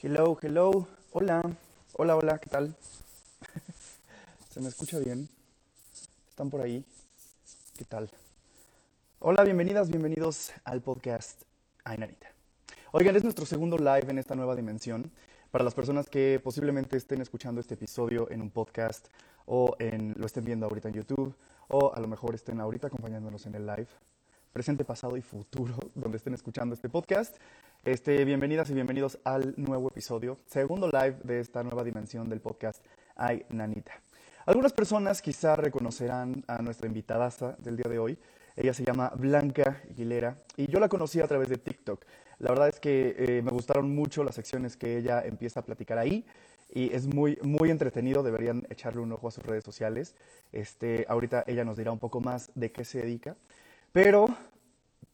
Hello, hello. Hola. Hola, hola, ¿qué tal? ¿Se me escucha bien? ¿Están por ahí? ¿Qué tal? Hola, bienvenidas, bienvenidos al podcast Ay, Nanita. Oigan, es nuestro segundo live en esta nueva dimensión. Para las personas que posiblemente estén escuchando este episodio en un podcast o en, lo estén viendo ahorita en YouTube o a lo mejor estén ahorita acompañándonos en el live, presente, pasado y futuro, donde estén escuchando este podcast. Este, bienvenidas y bienvenidos al nuevo episodio, segundo live de esta nueva dimensión del podcast Ay Nanita. Algunas personas quizá reconocerán a nuestra invitada del día de hoy. Ella se llama Blanca Aguilera y yo la conocí a través de TikTok. La verdad es que eh, me gustaron mucho las secciones que ella empieza a platicar ahí y es muy, muy entretenido. Deberían echarle un ojo a sus redes sociales. Este, ahorita ella nos dirá un poco más de qué se dedica. Pero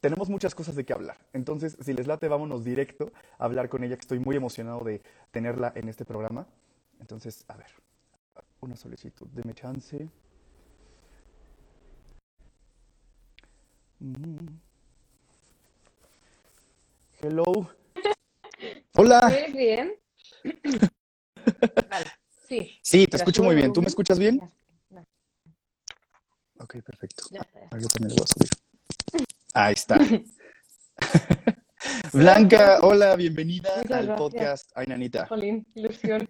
tenemos muchas cosas de qué hablar. Entonces, si les late, vámonos directo a hablar con ella, que estoy muy emocionado de tenerla en este programa. Entonces, a ver, una solicitud, deme chance. Mm. Hello. Hola. ¿Me bien? Vale, sí. Sí, te escucho muy bien. ¿Tú me escuchas bien? Ok, perfecto. Ah, yo también lo voy a subir. Ahí está. Blanca, hola, bienvenida Muchas al gracias. podcast Ay Nanita. Jolín, ilusión.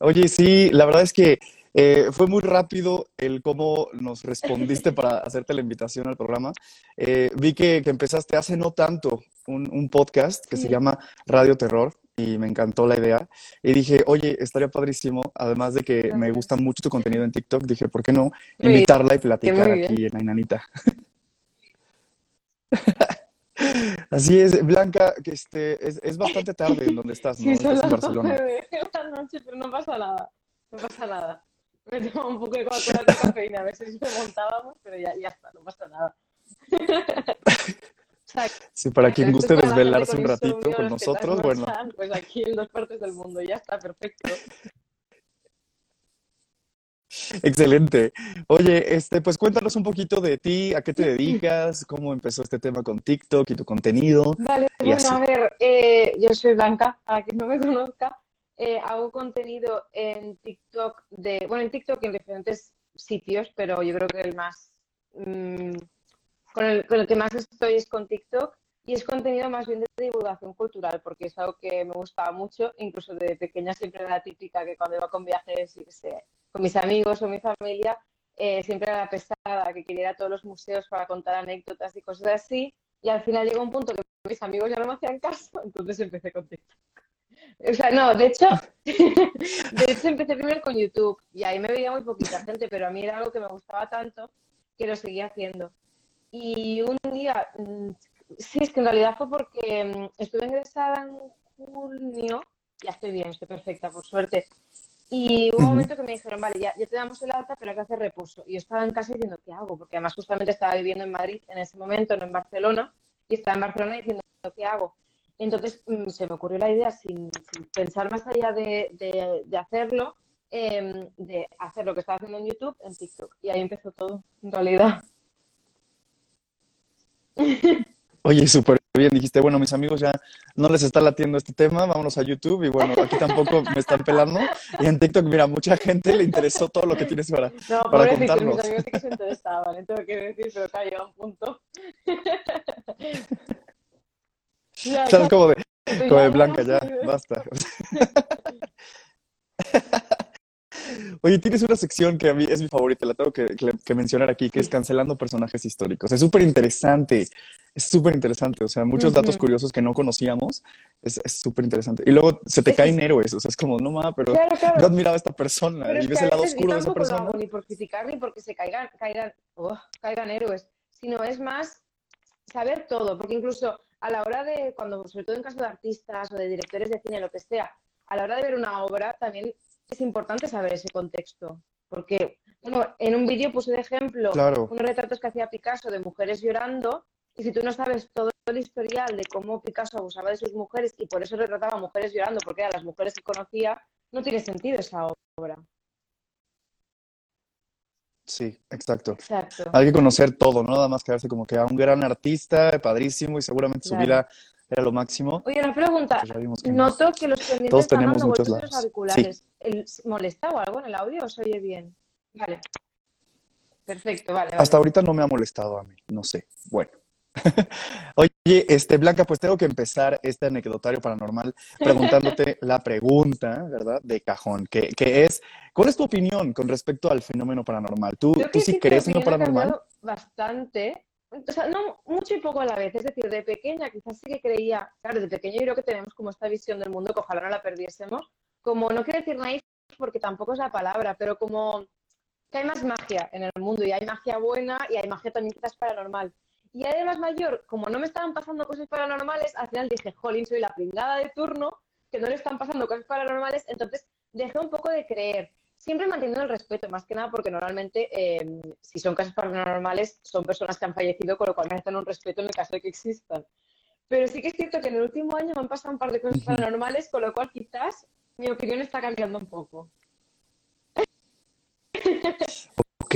Oye, sí, la verdad es que eh, fue muy rápido el cómo nos respondiste para hacerte la invitación al programa. Eh, vi que, que empezaste hace no tanto un, un podcast que se Sí. llama Radio Terror y me encantó la idea. Y dije, oye, estaría padrísimo, además de que me Gracias. gusta mucho tu contenido en TikTok, dije, ¿por qué no Muy invitarla y platicar aquí en Ay Nanita? Así es, Blanca, que este, es, es bastante tarde en donde estás, ¿no? Sí, Estás en Barcelona. 9 de la noche, pero no pasa nada. No pasa nada. Me tomo un poco de Coca-Cola con cafeína, a si me montábamos, pero ya, ya está, no pasa nada. Sí, para quien guste desvelarse un ratito con nosotros, bueno, Pues aquí en dos partes del mundo, ya está, perfecto. excelente. Oye, este, pues cuéntanos un poquito de ti, a qué te dedicas, cómo empezó este tema con TikTok y tu contenido. Vale, bueno, así. a ver, eh, yo soy Blanca, para quien no me conozca, eh, hago contenido en TikTok de, bueno, en TikTok en diferentes sitios, pero yo creo que el más, mm, con el, con el que más estoy es con TikTok y es contenido más bien de divulgación cultural, porque es algo que me gustaba mucho, incluso de pequeña siempre era típica que cuando iba con viajes, sé, con mis amigos o mi familia, eh, siempre era la pesada, que quería ir a todos los museos para contar anécdotas y cosas así. Y al final llegó un punto que mis amigos ya no me hacían caso, entonces empecé con TikTok. O sea, no, de hecho, de hecho empecé primero con YouTube y ahí me veía muy poquita gente, pero a mí era algo que me gustaba tanto que lo seguía haciendo. Y un día, mm, sí, es que en realidad fue porque mm, estuve ingresada en junio, ya estoy bien, estoy perfecta, por suerte. Y hubo un momento que me dijeron, vale, ya, ya te damos el alta, pero hay que hacer reposo. Y yo estaba en casa diciendo, ¿qué hago? Porque además justamente estaba viviendo en Madrid en ese momento, no en Barcelona, y estaba en Barcelona diciendo, ¿qué hago? Entonces mm, se me ocurrió la idea, sin, sin pensar más allá de, de- de hacerlo, em, de hacer lo que estaba haciendo en YouTube, en TikTok. Y ahí empezó todo, en realidad. Oye, súper bien, dijiste, bueno, mis amigos ya no les está latiendo este tema, vámonos a YouTube y bueno, aquí tampoco me están pelando. Y en TikTok, mira, mucha gente le interesó todo lo que tienes para, No, para pobrecitos, mis contarnos. amigos sí que se interesaban, ¿eh? tengo que decir, pero ha llegado un punto. Ya, ¿Sabes ya, como de, como de Blanca, ya. basta? Oye, tienes una sección que a mí es mi favorita, la tengo que, que- que mencionar aquí, que es cancelando personajes históricos. Es súper interesante, es súper interesante, o sea, muchos datos curiosos que no conocíamos, es súper interesante. Y luego se te Es caen es- héroes, o sea, es como, no ma, pero Claro, yo claro. admiraba a esta persona Pero y es ves el lado yo oscuro de esa persona. hago ni por criticar ni porque se caigan, caigan, oh, caigan héroes, sino es más saber todo, porque incluso a la hora de, cuando, sobre todo en caso de artistas o de directores de cine, lo que sea, a la hora de ver una obra también es importante saber ese contexto, porque bueno, en un vídeo puse de ejemplo Claro, unos retratos que hacía Picasso de mujeres llorando, y si tú no sabes todo el historial de cómo Picasso abusaba de sus mujeres y por eso retrataba a mujeres llorando, porque eran las mujeres que conocía, no tiene sentido esa obra. sí, exacto. Exacto. Hay que conocer todo, no nada más quedarse como que a un gran artista, padrísimo, y seguramente su vida era lo máximo. Oye, una pregunta. No. Noto que los pendientes Todos están tenemos dando muchos auriculares. ¿El- ¿Molesta o algo en el audio o se oye bien? Vale. Perfecto, vale, vale. Hasta ahorita no me ha molestado a mí, no sé. Bueno. Oye, este, Blanca, pues tengo que empezar este anecdotario paranormal preguntándote la pregunta, ¿verdad? De cajón, que, que es, ¿cuál es tu opinión con respecto al fenómeno paranormal? ¿Tú, tú sí crees en lo paranormal? bastante. O no mucho y poco a la vez. Es decir, de pequeña quizás sí que creía, claro, de pequeño yo creo que tenemos como esta visión del mundo que ojalá no la perdiésemos. Como, no quiero decir naif porque tampoco es la palabra, pero como que hay más magia en el mundo y hay magia buena y hay magia también quizás paranormal. Y ya de más mayor, como no me estaban pasando cosas paranormales, al final dije, jolín, soy la pringada de turno, que no le están pasando cosas paranormales, entonces dejé un poco de creer, siempre manteniendo el respeto, más que nada porque normalmente eh, si son casos paranormales son personas que han fallecido, con lo cual merecen un respeto en el caso de que existan. Pero sí que es cierto que en el último año me han pasado un par de cosas paranormales, con lo cual quizás mi opinión está cambiando un poco. Ok.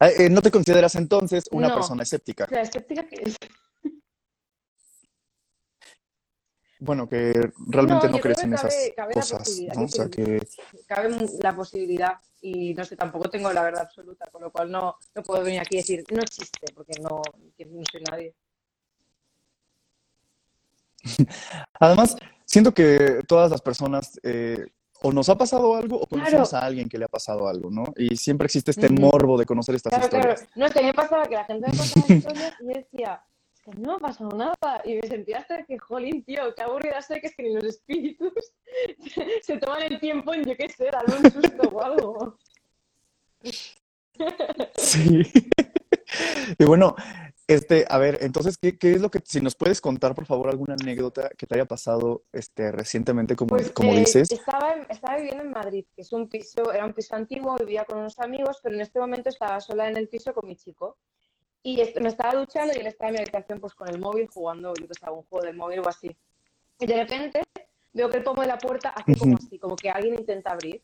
Ah, eh, ¿No te consideras entonces una No. persona escéptica? La escéptica que es. Bueno, que realmente No, no crees en esas cabe- cabe la cosas, ¿no? O que sea, que cabe la posibilidad y no sé, tampoco tengo la verdad absoluta, con lo cual no, no puedo venir aquí y decir no existe, porque no, no soy nadie. Además, siento que todas las personas eh, o nos ha pasado algo o conocemos Claro. a alguien que le ha pasado algo, ¿no? Y siempre existe este morbo de conocer estas Claro, claro. historias. No, es que a mí me pasaba que la gente me contaba historias y yo decía, que no me ha pasado nada. Y me sentía hasta que, jolín, tío, qué aburrida soy, que es que ni los espíritus se toman el tiempo en, yo qué sé, darme un susto o algo. Sí. Y bueno, este, a ver, entonces, ¿qué, qué es lo que, si nos puedes contar, por favor, alguna anécdota que te haya pasado este, recientemente, como, Pues como eh, dices? estaba, estaba viviendo en Madrid, que es un piso, era un piso antiguo, vivía con unos amigos, pero en este momento estaba sola en el piso con mi chico. Y me estaba duchando y él estaba en mi habitación pues con el móvil jugando, yo que sé, un juego del móvil o así. Y de repente veo que el pomo de la puerta hace como así, como que alguien intenta abrir.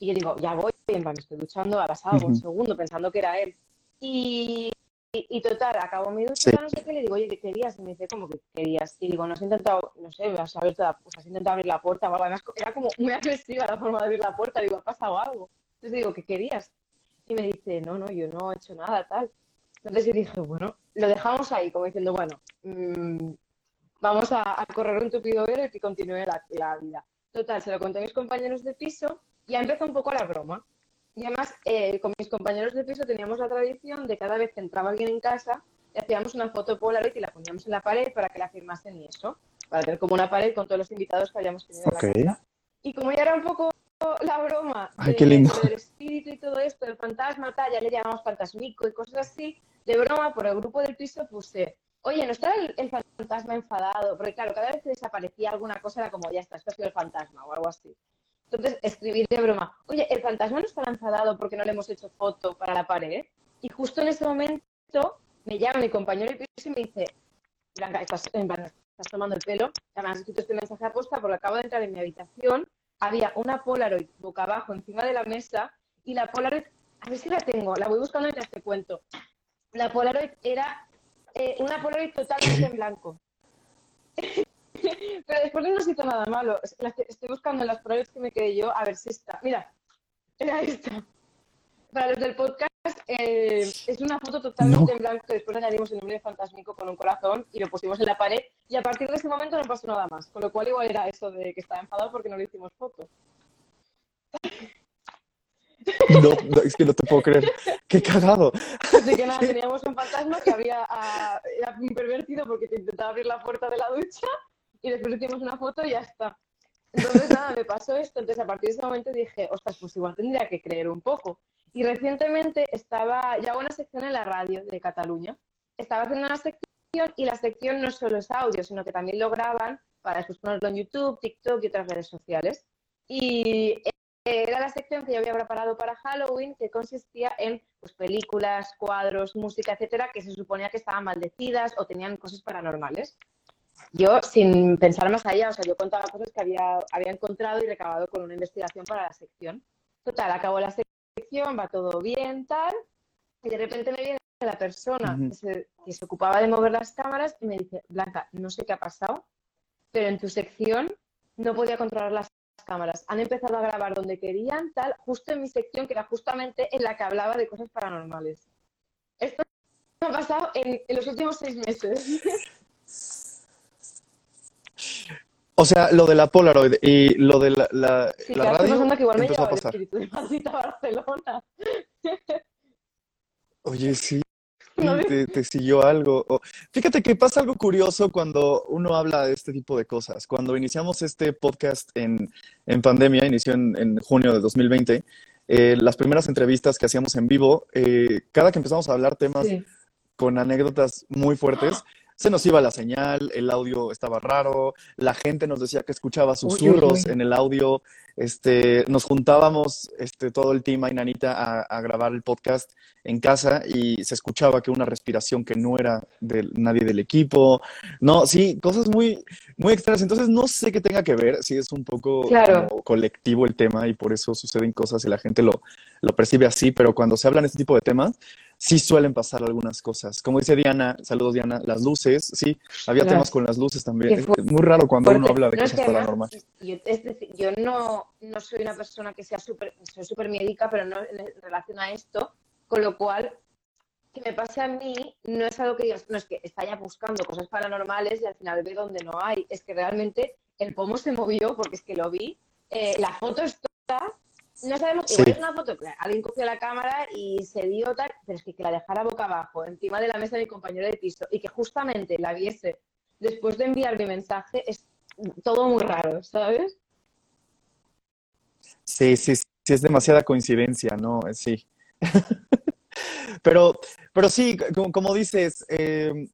Y yo digo, ya voy, y en plan, me estoy duchando, ha pasado un segundo pensando que era él. Y, y, y total, acabo mi ducha, Sí. no sé qué, le digo, oye, ¿qué querías? Y me dice, ¿cómo que querías? Y digo, no has intentado, no sé, has abierto la, pues has intentado abrir la puerta o algo. Además, era como muy agresiva la forma de abrir la puerta. Digo, ¿ha pasado algo? Entonces digo, ¿qué querías? Y me dice, no, no, yo no he hecho nada, tal. Entonces yo dije, bueno, lo dejamos ahí, como diciendo, bueno, mm, vamos a, a correr un tupido velo y que continúe la, la vida. Total, se lo conté a mis compañeros de piso y ya empezó un poco la broma. Y además, eh, con mis compañeros de piso teníamos la tradición de cada vez que entraba alguien en casa, le hacíamos una foto Polaroid y la poníamos en la pared para que la firmasen y eso, para tener como una pared con todos los invitados que habíamos tenido en la casa. Y como ya era un poco la broma Ay, de- qué lindo. del espíritu y todo esto, el fantasma, tal, ya le llamamos fantasmico y cosas así, de broma por el grupo del piso puse, oye, ¿no está el, el fantasma enfadado? Porque claro, cada vez que desaparecía alguna cosa era como, ya está, esto ha sido el fantasma o algo así. Entonces escribí de broma, oye, ¿el fantasma no estará enfadado porque no le hemos hecho foto para la pared? Y justo en ese momento me llama mi compañero de piso y me dice, Blanca, estás, estás tomando el pelo, has escrito este mensaje aposta porque acabo de entrar en mi habitación, había una Polaroid boca abajo encima de la mesa y la Polaroid, a ver si la tengo, la voy buscando mientras te cuento. La Polaroid era eh, una Polaroid totalmente en blanco. Pero después no nos hizo nada malo. Estoy- buscando las Polaroids que me quedé yo a ver si está. Mira, era esta. Para los del podcast, eh, es una foto totalmente No. en blanco que después añadimos el nombre Fantasmico con un corazón y lo pusimos en la pared. Y a partir de ese momento no pasó nada más. Con lo cual, igual era eso de que estaba enfadado porque no le hicimos foto. No, no, es que no te puedo creer. Qué cagado. Así que nada, teníamos un fantasma que había ah, era pervertido porque te intentaba abrir la puerta de la ducha y después hicimos una foto y ya está. Entonces nada, me pasó esto. Entonces a partir de ese momento dije, ostras, pues igual tendría que creer un poco. Y recientemente estaba, ya hago una sección en la radio de Cataluña. Estaba haciendo una sección y la sección no solo es audio, sino que también lo graban para después ponerlo en YouTube, TikTok y otras redes sociales. Y era la sección que yo había preparado para Halloween, que consistía en pues, películas, cuadros, música, etcétera, que se suponía que estaban maldecidas o tenían cosas paranormales. Yo, sin pensar más allá, o sea, yo contaba cosas que había, había encontrado y recabado con una investigación para la sección. Total, acabó la sección, va todo bien, tal, y de repente me viene la persona que, se, que se ocupaba de mover las cámaras y me dice, Blanca, no sé qué ha pasado, pero en tu sección no podía controlar las cámaras. Han empezado a grabar donde querían, tal, justo en mi sección, que era justamente en la que hablaba de cosas paranormales. Esto me ha pasado en, los últimos seis meses. O sea, lo de la Polaroid y lo de la, la, Sí, la estoy radio que igual me empezó a el pasar. espíritu de maldita Barcelona. Oye, sí, te, te siguió algo. Fíjate que pasa algo curioso cuando uno habla de este tipo de cosas. Cuando iniciamos este podcast en, en pandemia, inició en, en junio de 2020, eh, las primeras entrevistas que hacíamos en vivo, eh, cada que empezamos a hablar temas Sí. con anécdotas muy fuertes, se nos iba la señal, el audio estaba raro, la gente nos decía que escuchaba uy, susurros uy. en el audio, este, nos juntábamos este, todo el team y Nanita a, a grabar el podcast en casa y se escuchaba que una respiración que no era de nadie del equipo, no, sí, cosas muy, muy extrañas, entonces no sé qué tenga que ver, si es un poco Claro. colectivo el tema y por eso suceden cosas y la gente lo, lo percibe así, pero cuando se hablan este tipo de temas, sí suelen pasar algunas cosas. Como dice Diana, saludos Diana, las luces, sí, había temas con las luces también. Es muy raro cuando uno habla de No, cosas paranormales. yo, es decir, yo no, no soy una persona que sea súper, soy súper médica, pero no en en relación a esto, con lo cual, que me pase a mí no es algo que digas, no es que está ya buscando cosas paranormales y al final ve donde no hay, es que realmente el pomo se movió porque es que lo vi, eh, la foto está, no sabemos, Sí. igual es una foto que alguien cogió la cámara y se dio tal, pero es que, que la dejara boca abajo, encima de la mesa de mi compañero de piso y que justamente la viese después de enviar mi mensaje es todo muy raro, ¿sabes? Sí, sí, sí, es demasiada coincidencia, ¿no? Eh, Sí. Pero, pero sí, como, como dices, eh,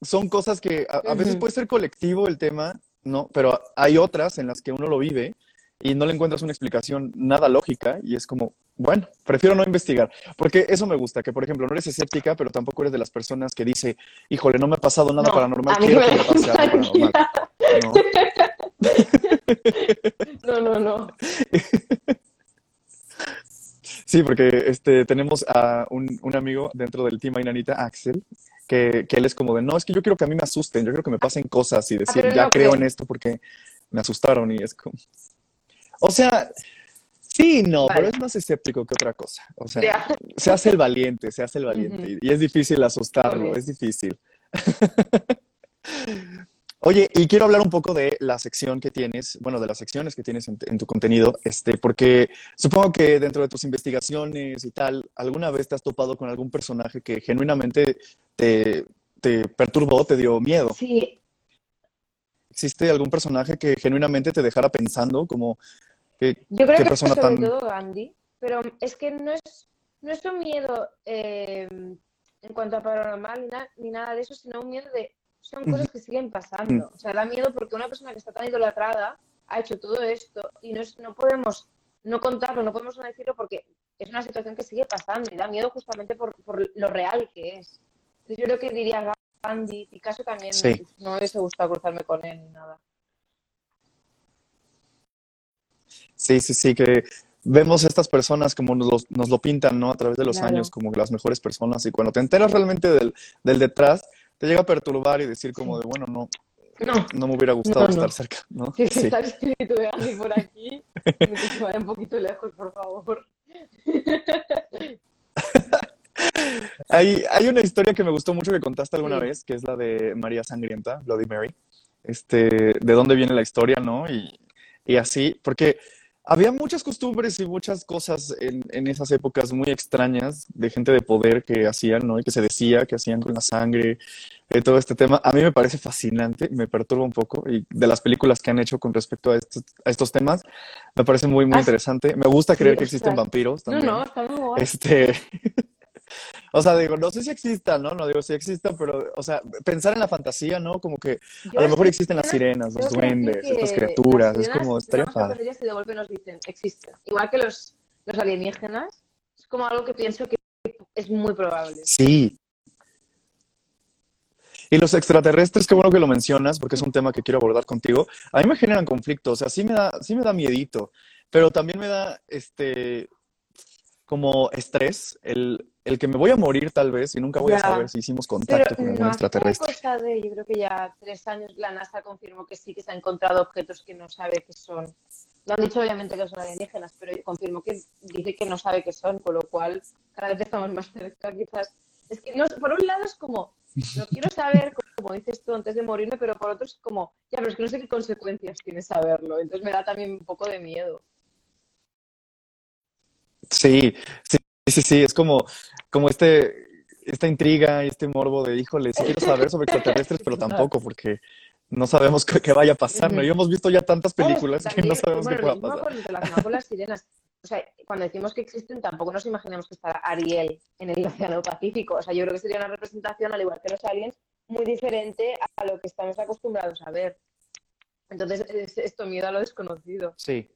son cosas que a, a veces puede ser colectivo el tema, ¿no? Pero hay otras en las que uno lo vive y no le encuentras una explicación nada lógica y es como, bueno, prefiero no investigar, porque eso me gusta, que por ejemplo no eres escéptica, pero tampoco eres de las personas que dice, híjole, no me ha pasado nada No, paranormal, quiero me que me pase algo paranormal. No. No, no, no. Sí, porque este, tenemos a un, un amigo dentro del team Ainanita, Axel, que, que él es como de, no, es que yo quiero que a mí me asusten, yo quiero que me pasen cosas y decir, pero ya no creo en esto porque me asustaron y es como... O sea, sí, no, pero es más escéptico que otra cosa. O sea, se hace el valiente, se hace el valiente y, y es difícil asustarlo, es difícil. Oye, y quiero hablar un poco de la sección que tienes, bueno, de las secciones que tienes en, en tu contenido, este, porque supongo que dentro de tus investigaciones y tal, alguna vez te has topado con algún personaje que genuinamente te, te perturbó, te dio miedo. Sí, ¿Existe algún personaje que genuinamente te dejara pensando como que, yo creo qué que persona sobre tan... todo Gandhi, pero es que no es, no es un miedo eh, en cuanto a paranormal ni, na- ni nada de eso, sino un miedo de son cosas que siguen pasando. O sea, da miedo porque una persona que está tan idolatrada ha hecho todo esto y no, es- no podemos no contarlo, no podemos no decirlo porque es una situación que sigue pasando y da miedo justamente por, por lo real que es. Entonces yo creo que diría Gandhi, Picasso también, Sí. no me hubiese gustado cruzarme con él ni nada. Sí, sí, sí, que vemos a estas personas como nos, los- nos lo pintan, ¿no? A través de los Claro. años, como las mejores personas, y cuando te enteras realmente del, del detrás, te llega a perturbar y decir como de, bueno, no, No, no me hubiera gustado No, no. estar cerca, ¿no? que Sí. está el espíritu de Gandhi por aquí, vaya un poquito lejos, por favor. Hay, hay una historia que me gustó mucho que contaste alguna Sí. vez, que es la de María Sangrienta, Bloody Mary. Este, de dónde viene la historia, ¿no? Y, y así, porque había muchas costumbres y muchas cosas en, en esas épocas muy extrañas de gente de poder que hacían, ¿no? Y que se decía que hacían con la sangre, eh, todo este tema. A mí me parece fascinante, me perturba un poco, y de las películas que han hecho con respecto a estos, a estos temas, me parece muy, muy Ah, interesante. Me gusta Sí, creer que existen vampiros No, también. no, está muy guay. Este, o sea, digo, no sé si existan, ¿no? No digo si existan, pero, o sea, pensar en la fantasía, ¿no? Como que Yo a lo las mejor existen las sirenas, los duendes, estas criaturas, las es como, estaría padre. y de golpe nos dicen, existen. Igual que los, los alienígenas, es como algo que pienso que es muy probable. Sí. Y los extraterrestres, qué bueno que lo mencionas, porque es un tema que quiero abordar contigo. A mí me generan conflicto, o sea, sí me da, sí me da miedito, pero también me da, este, como estrés el el que me voy a morir tal vez y nunca voy a saber si hicimos contacto Pero con algún no extraterrestre. cosa de, yo creo que ya tres años la NASA confirmó que sí que se ha encontrado objetos que no sabe qué son. Lo han dicho obviamente que son alienígenas, pero confirmó que dice que no sabe qué son, con lo cual cada vez estamos más cerca, quizás. Es que no, por un lado es como, no quiero saber, como dices tú, antes de morirme, pero por otro es como, ya, pero es que no sé qué consecuencias tiene saberlo. Entonces me da también un poco de miedo. Sí, sí, sí, sí, es como, como este, esta intriga y este morbo de, híjole, sí quiero saber sobre extraterrestres, pero tampoco, porque no sabemos qué, qué vaya a pasar, ¿no? Y hemos visto ya tantas películas que no sabemos qué bueno, pueda lo mismo pasar. con, relacionado con las sirenas. O sea, cuando decimos que existen, tampoco nos imaginamos que estará Ariel en el Océano Pacífico. O sea, yo creo que sería una representación, al igual que los aliens, muy diferente a lo que estamos acostumbrados a ver. Entonces, es esto miedo a lo desconocido. Sí.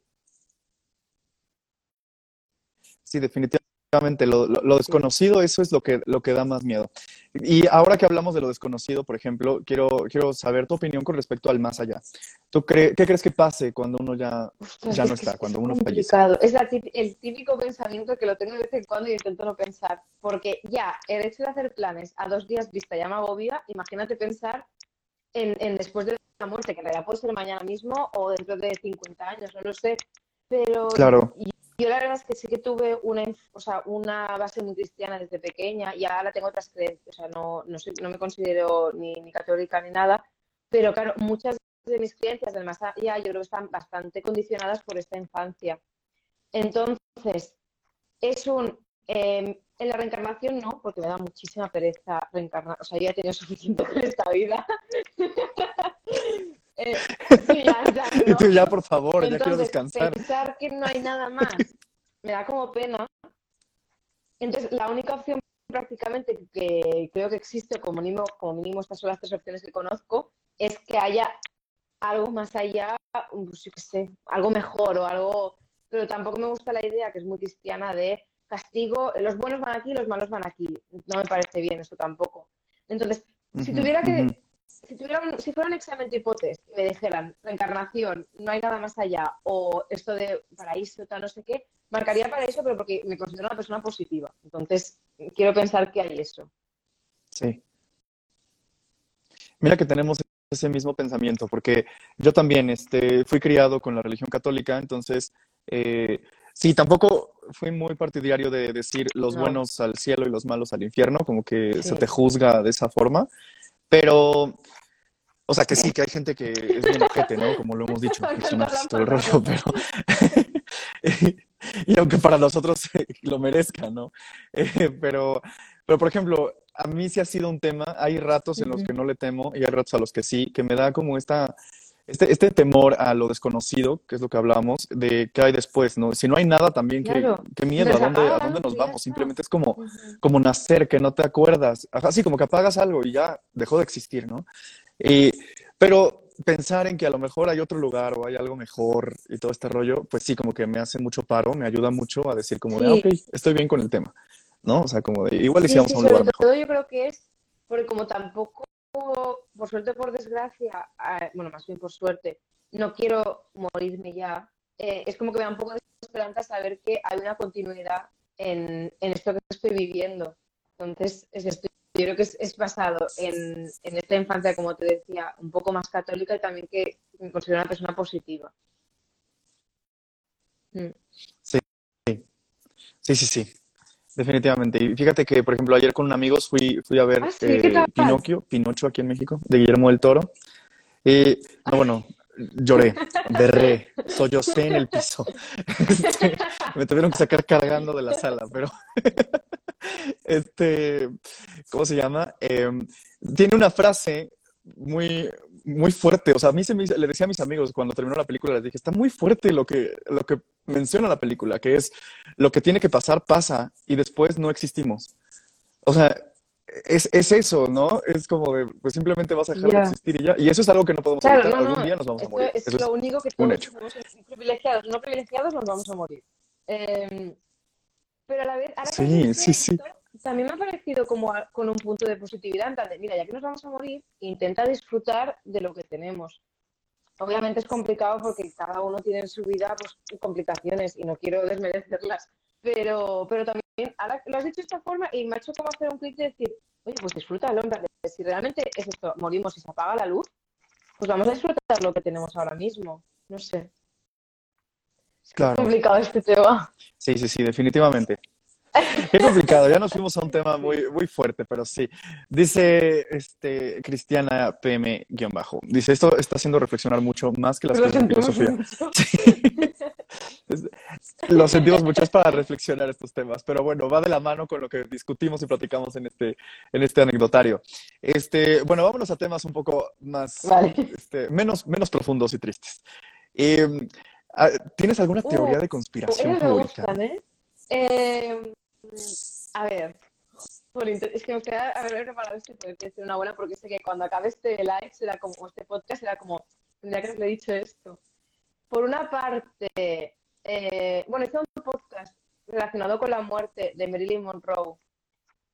Sí, definitivamente. Lo, lo- lo desconocido, eso es lo que, lo que da más miedo. Y ahora que hablamos de lo desconocido, por ejemplo, quiero, quiero saber tu opinión con respecto al más allá. ¿Tú cre- qué crees que pase cuando uno ya, ya es no está, es cuando uno fallece? complicado. Es la tip- el típico pensamiento que lo tengo de vez en cuando y intento no pensar. Porque ya, el hecho de hacer planes a dos días vista ya me agobia. Imagínate pensar en, en después de la muerte, que en realidad puede ser mañana mismo o dentro de 50 años, no lo sé. Pero Claro. y- yo la verdad es que sí que tuve una, o sea, una base muy cristiana desde pequeña y ahora tengo otras creencias. O sea, no, no, me considero ni, ni católica ni nada. Pero claro, muchas de mis creencias del más allá yo creo que están bastante condicionadas por esta infancia. Entonces, es un... eh, en la reencarnación no, porque me da muchísima pereza reencarnar. O sea, yo ya he tenido suficiente en esta vida. Eh, sí, ya, ya, Y ¿no? tú ya, por favor, ya quiero Entonces, descansar. pensar que no hay nada más me da como pena. Entonces, la única opción prácticamente que creo que existe, como mínimo, como mínimo estas son las tres opciones que conozco, es que haya algo más allá, pues, yo qué sé, algo mejor o algo... Pero tampoco me gusta la idea, que es muy cristiana, de castigo, los buenos van aquí, los malos van aquí. No me parece bien eso tampoco. Entonces, si tuviera que. Si, tuviera un- si fuera un examen de hipótesis y me dijeran reencarnación, no hay nada más allá, o esto de paraíso, tal, no sé qué, marcaría paraíso, pero porque me considero una persona positiva. Entonces, quiero pensar que hay eso. Sí. Mira que tenemos ese mismo pensamiento, porque yo también este, fui criado con la religión católica, entonces, eh, sí, tampoco fui muy partidario de decir los No. buenos al cielo y los malos al infierno, como que se te juzga de esa forma, pero, o sea, que sí, que hay gente que es bien ojete, ¿no? Como lo hemos dicho, y la todo el rollo, pero... Y aunque para nosotros lo merezca, ¿no? Eh, pero, pero, por ejemplo, a mí sí ha sido un tema. Hay ratos en los que no le temo y hay ratos a los que sí, que me da como esta, este, este temor a lo desconocido, que es lo que hablábamos, de qué hay después, ¿no? Si no hay nada también, qué, Claro. qué miedo, ¿a dónde, a apagan dónde nos vamos? Simplemente es como, como nacer, que no te acuerdas. Ajá, sí, como que apagas algo y ya dejó de existir, ¿no? Y, pero pensar en que a lo mejor hay otro lugar o hay algo mejor y todo este rollo, pues sí, como que me hace mucho paro, me ayuda mucho a decir como de, ah, ok, estoy bien con el tema, ¿no? O sea, como de, igual Sí, vamos sí, a un lugar mejor. todo yo creo que es porque como tampoco, por suerte por desgracia, eh, bueno, más bien por suerte, no quiero morirme ya, eh, es como que me da un poco de esperanza saber que hay una continuidad en, en esto que estoy viviendo. Entonces, es esto. Yo creo que es, es basado en, en esta infancia, como te decía, un poco más católica y también que me considero una persona positiva. Mm. Sí, sí, sí, definitivamente. Y fíjate que, por ejemplo, ayer con un amigo fui, fui a ver Ah, sí, ¿qué eh? Pinocchio, Pinocho aquí en México, de Guillermo del Toro. Y, no, bueno, lloré, berré, sollocé en el piso. Este, me tuvieron que sacar cargando de la sala, pero este, ¿cómo se llama? Em, tiene una frase muy, muy fuerte. O sea, a mí se me, le decía a mis amigos cuando terminó la película, les dije, está muy fuerte lo que, lo que menciona la película, que es lo que tiene que pasar, pasa, y después no existimos. O sea, es, es eso, ¿no? Es como de, pues simplemente vas a dejar de Ya. existir y ya. Y eso es algo que no podemos Claro, evitar. no, Algún no, día nos vamos a morir. es Eso es lo único que todos somos privilegiados, no privilegiados nos vamos a morir. Eh, pero a la vez, ahora que Sí, dices sí, sí. También me ha parecido como a- con un punto de positividad, en plan de, mira, ya que nos vamos a morir, intenta disfrutar de lo que tenemos. Obviamente es complicado porque cada uno tiene en su vida pues, complicaciones y no quiero desmerecerlas, pero, pero también ahora lo has dicho de esta forma y me ha hecho como hacer un clic de decir, oye, pues disfrútalo, en si realmente es esto, morimos y se apaga la luz, pues vamos a disfrutar lo que tenemos ahora mismo. No sé. Es Claro. complicado este tema. Sí, sí, sí, definitivamente. Qué complicado, ya nos fuimos a un tema muy, muy fuerte, pero sí. Dice este, Cristiana PM-bajo. Dice, esto está haciendo reflexionar mucho más que las Lo clases de filosofía. Sí. Lo sentimos mucho, es para reflexionar estos temas, pero bueno, va de la mano con lo que discutimos y platicamos en este, en este anecdotario. Este, bueno, vámonos a temas un poco más, Vale. este, menos, menos profundos y tristes. Eh, ah, ¿tienes alguna teoría de conspiración me favorita? gustan, ¿eh? Eh, a ver, por es que me queda haber preparado este decir una buena porque sé que cuando acabe este live será como, este podcast será como, tendría que haberle dicho esto. Por una parte, eh, bueno, hice un podcast relacionado con la muerte de Marilyn Monroe,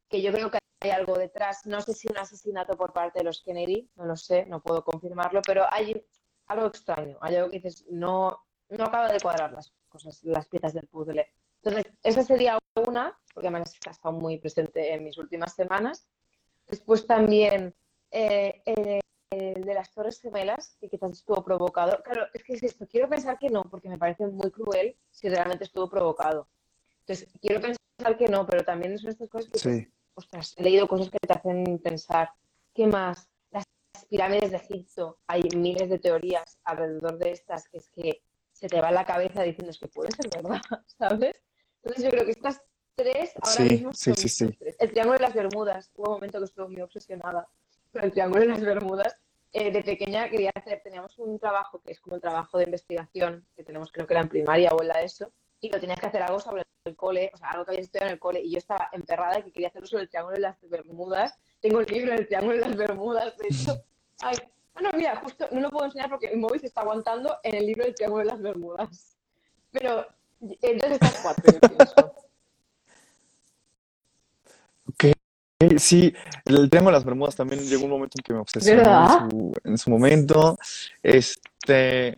que yo creo que hay algo detrás, no sé si un asesinato por parte de los Kennedy, no lo sé, no puedo confirmarlo, pero hay algo extraño, hay algo que dices, no, no acaba de cuadrar las cosas, las piezas del puzzle. Entonces, esa sería una, porque además ha estado muy presente en mis últimas semanas. Después también eh, eh, el de las Torres Gemelas, que quizás estuvo provocado. Claro, es que es esto, quiero pensar que no, porque me parece muy cruel si realmente estuvo provocado. Entonces, quiero pensar que no, pero también son estas cosas que, Sí, ostras, he leído cosas que te hacen pensar. ¿Qué más? Las pirámides de Egipto, hay miles de teorías alrededor de estas que es que se te va la cabeza diciendo es que puede ser verdad, ¿sabes? Entonces yo creo que estas tres ahora Sí, mismo sí, son sí, sí. tres. El Triángulo de las Bermudas, hubo un momento que estuve muy obsesionada con el Triángulo de las Bermudas. Eh, de pequeña quería hacer, teníamos un trabajo que es como el trabajo de investigación que tenemos creo que era en primaria o en la ESO, y lo tenías que hacer algo sobre el cole, o sea, algo que había estudiado en el cole, y yo estaba emperrada que quería hacerlo sobre el Triángulo de las Bermudas. Tengo el libro del Triángulo de las Bermudas, de hecho. Ay, bueno, mira, justo no lo puedo enseñar porque mi móvil se está aguantando en el libro del Triángulo de las Bermudas. Pero entonces estas cuatro, yo pienso. ok. Sí, el Triángulo de las Bermudas también llegó un momento en que me obsesionó ¿Verdad? en su, en su momento. Este,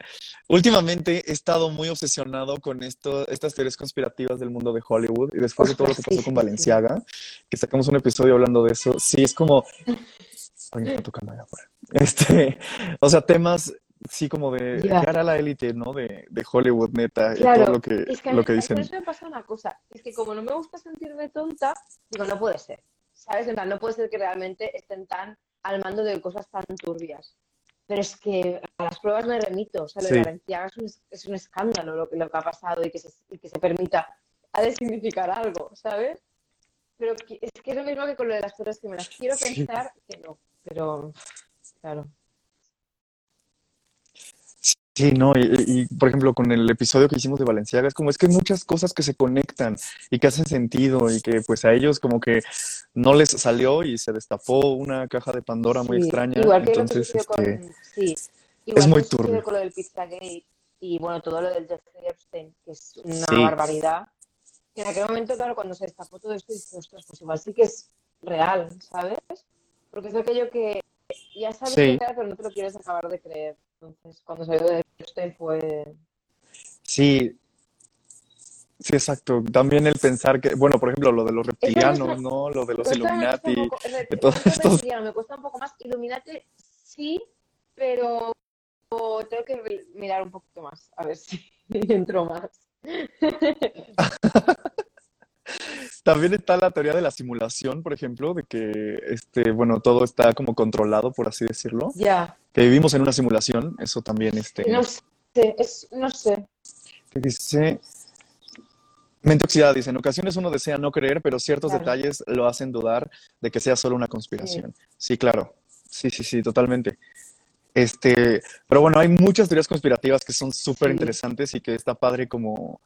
últimamente he estado muy obsesionado con esto, estas teorías conspirativas del mundo de Hollywood y después de todo lo que pasó con. Valenciaga, que sacamos un episodio hablando de eso, sí, es como, oye, está tocando allá afuera. Este, o sea, temas sí como de Ya. cara a la élite, ¿no? De, de Hollywood, neta, y todo lo que, Es que lo que dicen. eso me pasa una cosa, es que como no me gusta sentirme tonta, digo, no puede ser, ¿sabes? En plan, no puede ser que realmente estén tan al mando de cosas tan turbias. Pero es que a las pruebas me remito, o sea, lo de Sí. Valenciaga es un, es- un escándalo lo que, lo que ha pasado y que se, y que se permita, ha de significar algo, ¿sabes? Pero que- es que es lo mismo que con lo de las Torres Gemelas. Quiero Sí. pensar que no, pero claro. Sí, no, y, y, por ejemplo con el episodio que hicimos de Valenciaga, es como es que hay muchas cosas que se conectan y que hacen sentido y que pues a ellos como que no les salió y se destapó una caja de Pandora muy Sí, extraña, igual que lo que entonces sucedió con, este, sí, igual es que muy turbio. con lo del Pizzagate y bueno, todo lo del Jeffrey Epstein, que es una Sí, barbaridad. Que en aquel momento, claro, cuando se destapó todo esto, dices, ostras, pues igual sí que es real, ¿sabes? Porque es aquello que ya sabes que real, pero no te lo quieres acabar de creer. Entonces, cuando salió de Epstein fue... sí, sí, exacto. También el pensar que, bueno, por ejemplo, lo de los reptilianos, ¿no? Lo de los Illuminati, poco, de todos estos, me cuesta un poco más. Illuminati sí, pero tengo que mirar un poquito más, a ver si entro más. También está la teoría de la simulación, por ejemplo, de que este, bueno, todo está como controlado, por así decirlo, Ya, que vivimos en una simulación, eso también, no este, sé, es, no sé. que dice, mente oxidada, dice, en ocasiones uno desea no creer, pero ciertos Claro, detalles lo hacen dudar de que sea solo una sí, conspiración. Sí, claro, sí, sí, sí, totalmente. Este, pero bueno, hay muchas teorías conspirativas que son súper sí. interesantes y que está padre como, co-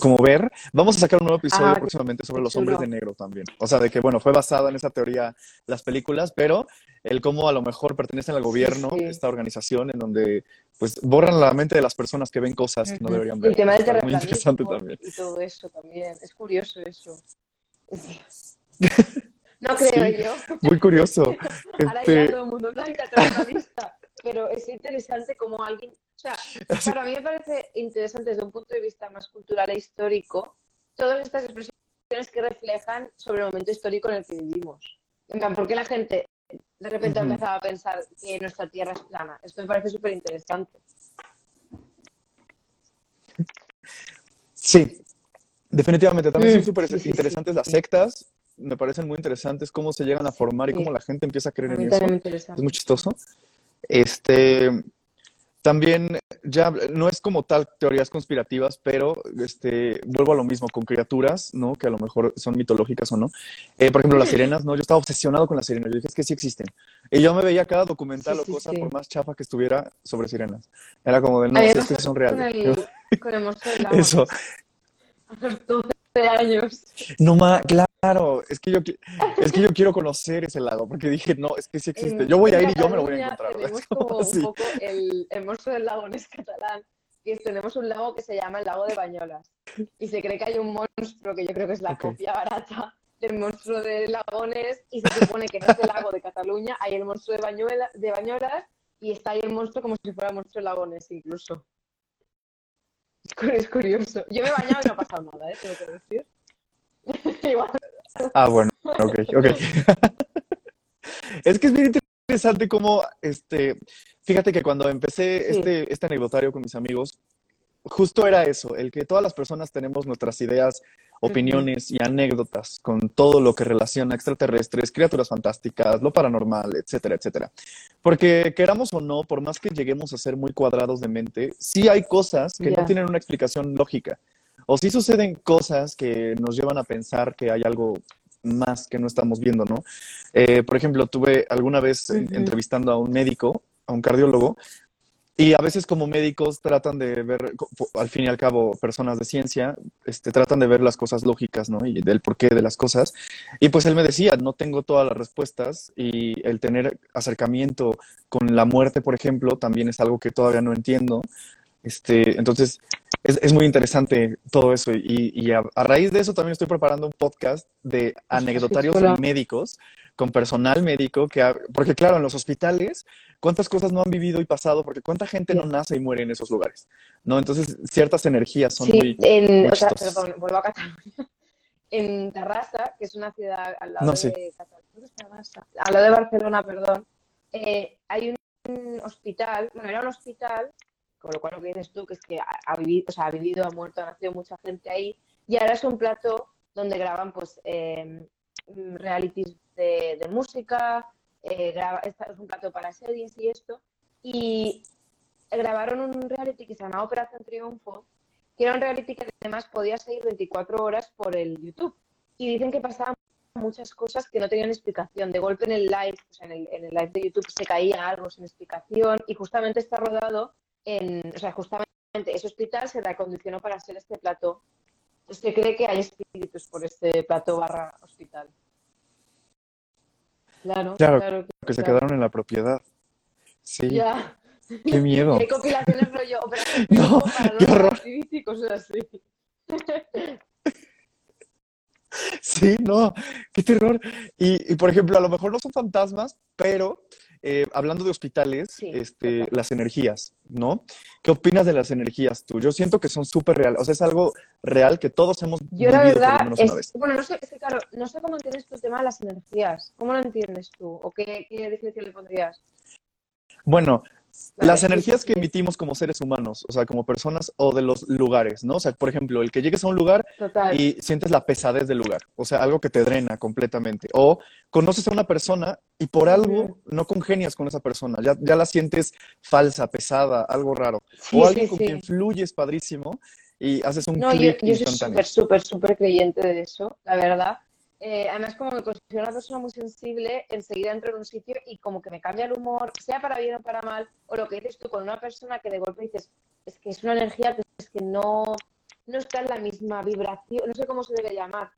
como ver. Vamos a sacar un nuevo episodio próximamente sobre los hombres de negro también. O sea, de que, bueno, fue basada en esa teoría las películas, pero el cómo a lo mejor pertenecen al gobierno, sí. esta organización en donde pues borran la mente de las personas que ven cosas que no deberían Y el ver. tema del está muy interesante también. y todo eso también. Es curioso eso. No creo yo. muy curioso. Ahora ya Este, todo el mundo blanca. Pero es interesante como alguien. O sea, para mí me parece interesante desde un punto de vista más cultural e histórico todas estas expresiones que reflejan sobre el momento histórico en el que vivimos. ¿por qué la gente de repente ha empezado a pensar que nuestra Tierra es plana? Esto me parece súper interesante. Sí, definitivamente. También son mm, súper interesantes las sectas. Me parecen muy interesantes cómo se llegan a formar y cómo la gente empieza a creer en eso. Es muy chistoso. Este, también ya no es como tal teorías conspirativas, pero este, vuelvo a lo mismo con criaturas, ¿no? Que a lo mejor son mitológicas o no. Eh, por ejemplo, las sirenas, ¿no? Yo estaba obsesionado con las sirenas. Yo dije, es que sí existen. Y yo me veía cada documental o cosa, por más chafa que estuviera, sobre sirenas. Era como de, no, es que son reales. Con el, Eso. Años. No más, claro, es que yo es que yo quiero conocer ese lago, porque dije, no, es que sí existe. Yo voy a ir y yo me lo voy a encontrar. Tenemos como un poco el, el monstruo del lago en es catalán, y tenemos un lago que se llama el lago de Bañolas. Y se cree que hay un monstruo que yo creo que es la copia barata del monstruo de Lagones, y se supone que en ese lago de Cataluña hay el monstruo de, Bañuela, de Bañolas, y está ahí el monstruo como si fuera el monstruo de Lagones incluso. Es curioso. Yo me he bañado y no ha pasado nada, ¿eh? Tengo que decir. Igual. Ah, bueno, ok, ok. es que es bien interesante cómo, este, fíjate que cuando empecé este, este anecdotario con mis amigos, justo era eso, el que todas las personas tenemos nuestras ideas opiniones y anécdotas con todo lo que relaciona extraterrestres, criaturas fantásticas, lo paranormal, etcétera, etcétera. Porque queramos o no, por más que lleguemos a ser muy cuadrados de mente, sí hay cosas que no tienen una explicación lógica. O sí suceden cosas que nos llevan a pensar que hay algo más que no estamos viendo, ¿no? Eh, por ejemplo, tuve alguna vez entrevistando a un médico, a un cardiólogo, y a veces como médicos tratan de ver, al fin y al cabo, personas de ciencia, este, tratan de ver las cosas lógicas, ¿no? Y del porqué de las cosas. Y pues él me decía, no tengo todas las respuestas y el tener acercamiento con la muerte, por ejemplo, también es algo que todavía no entiendo. Este, entonces, es, es muy interesante todo eso. Y, y a, raíz de eso también estoy preparando un podcast de anecdotarios médicos con personal médico, que porque claro, en los hospitales, ¿cuántas cosas no han vivido y pasado? Porque cuánta gente no nace y muere en esos lugares, ¿no? Entonces, ciertas energías son muy... En, o sea, perdón, vuelvo a Cataluña. En Terrassa, que es una ciudad al lado de al lado de Barcelona, perdón, eh, hay un hospital, bueno, era un hospital, con lo cual lo que dices tú, que es que ha, vivido, o sea, ha vivido, ha muerto, ha nacido mucha gente ahí, y ahora es un plato donde graban, pues, eh, realities de, música, eh, es un plato para series y esto, y grabaron un reality que se llama Operación Triunfo, que era un reality que además podía seguir 24 horas por el YouTube. Y dicen que pasaban muchas cosas que no tenían explicación. De golpe en el live, o sea, en el, en el live de YouTube se caía algo sin explicación y justamente está rodado en, o sea, justamente ese hospital se reacondicionó para ser este plato. Se cree que hay espíritus por este plato barra hospital. Claro, claro, que se quedaron en la propiedad. Sí. Ya. Qué miedo. Qué compilaciones rollo, no, para qué horror. y cosas así. Sí, no, qué terror. Y, y, por ejemplo, a lo mejor no son fantasmas, pero eh, hablando de hospitales, este, las energías, ¿no? ¿Qué opinas de las energías tú? Yo siento que son súper reales, o sea, es algo real que todos hemos Yo la verdad, bueno, no sé, es que, claro, no sé cómo entiendes tu tema de las energías, ¿cómo lo entiendes tú? ¿O qué, qué definición le pondrías? Bueno, las energías que emitimos como seres humanos, o sea, como personas o de los lugares, ¿no? O sea, por ejemplo, el que llegues a un lugar y sientes la pesadez del lugar, o sea, algo que te drena completamente. O conoces a una persona y por algo no congenias con esa persona, ya, ya la sientes falsa, pesada, algo raro. o alguien con quien fluyes padrísimo y haces un no, yo, yo soy súper, súper, súper creyente de eso, la verdad. Eh, además, como me considero una persona muy sensible, enseguida entro en un sitio y como que me cambia el humor, sea para bien o para mal, o lo que dices tú con una persona que de golpe dices, es que es una energía que es que no, no está en la misma vibración, no sé cómo se debe llamar,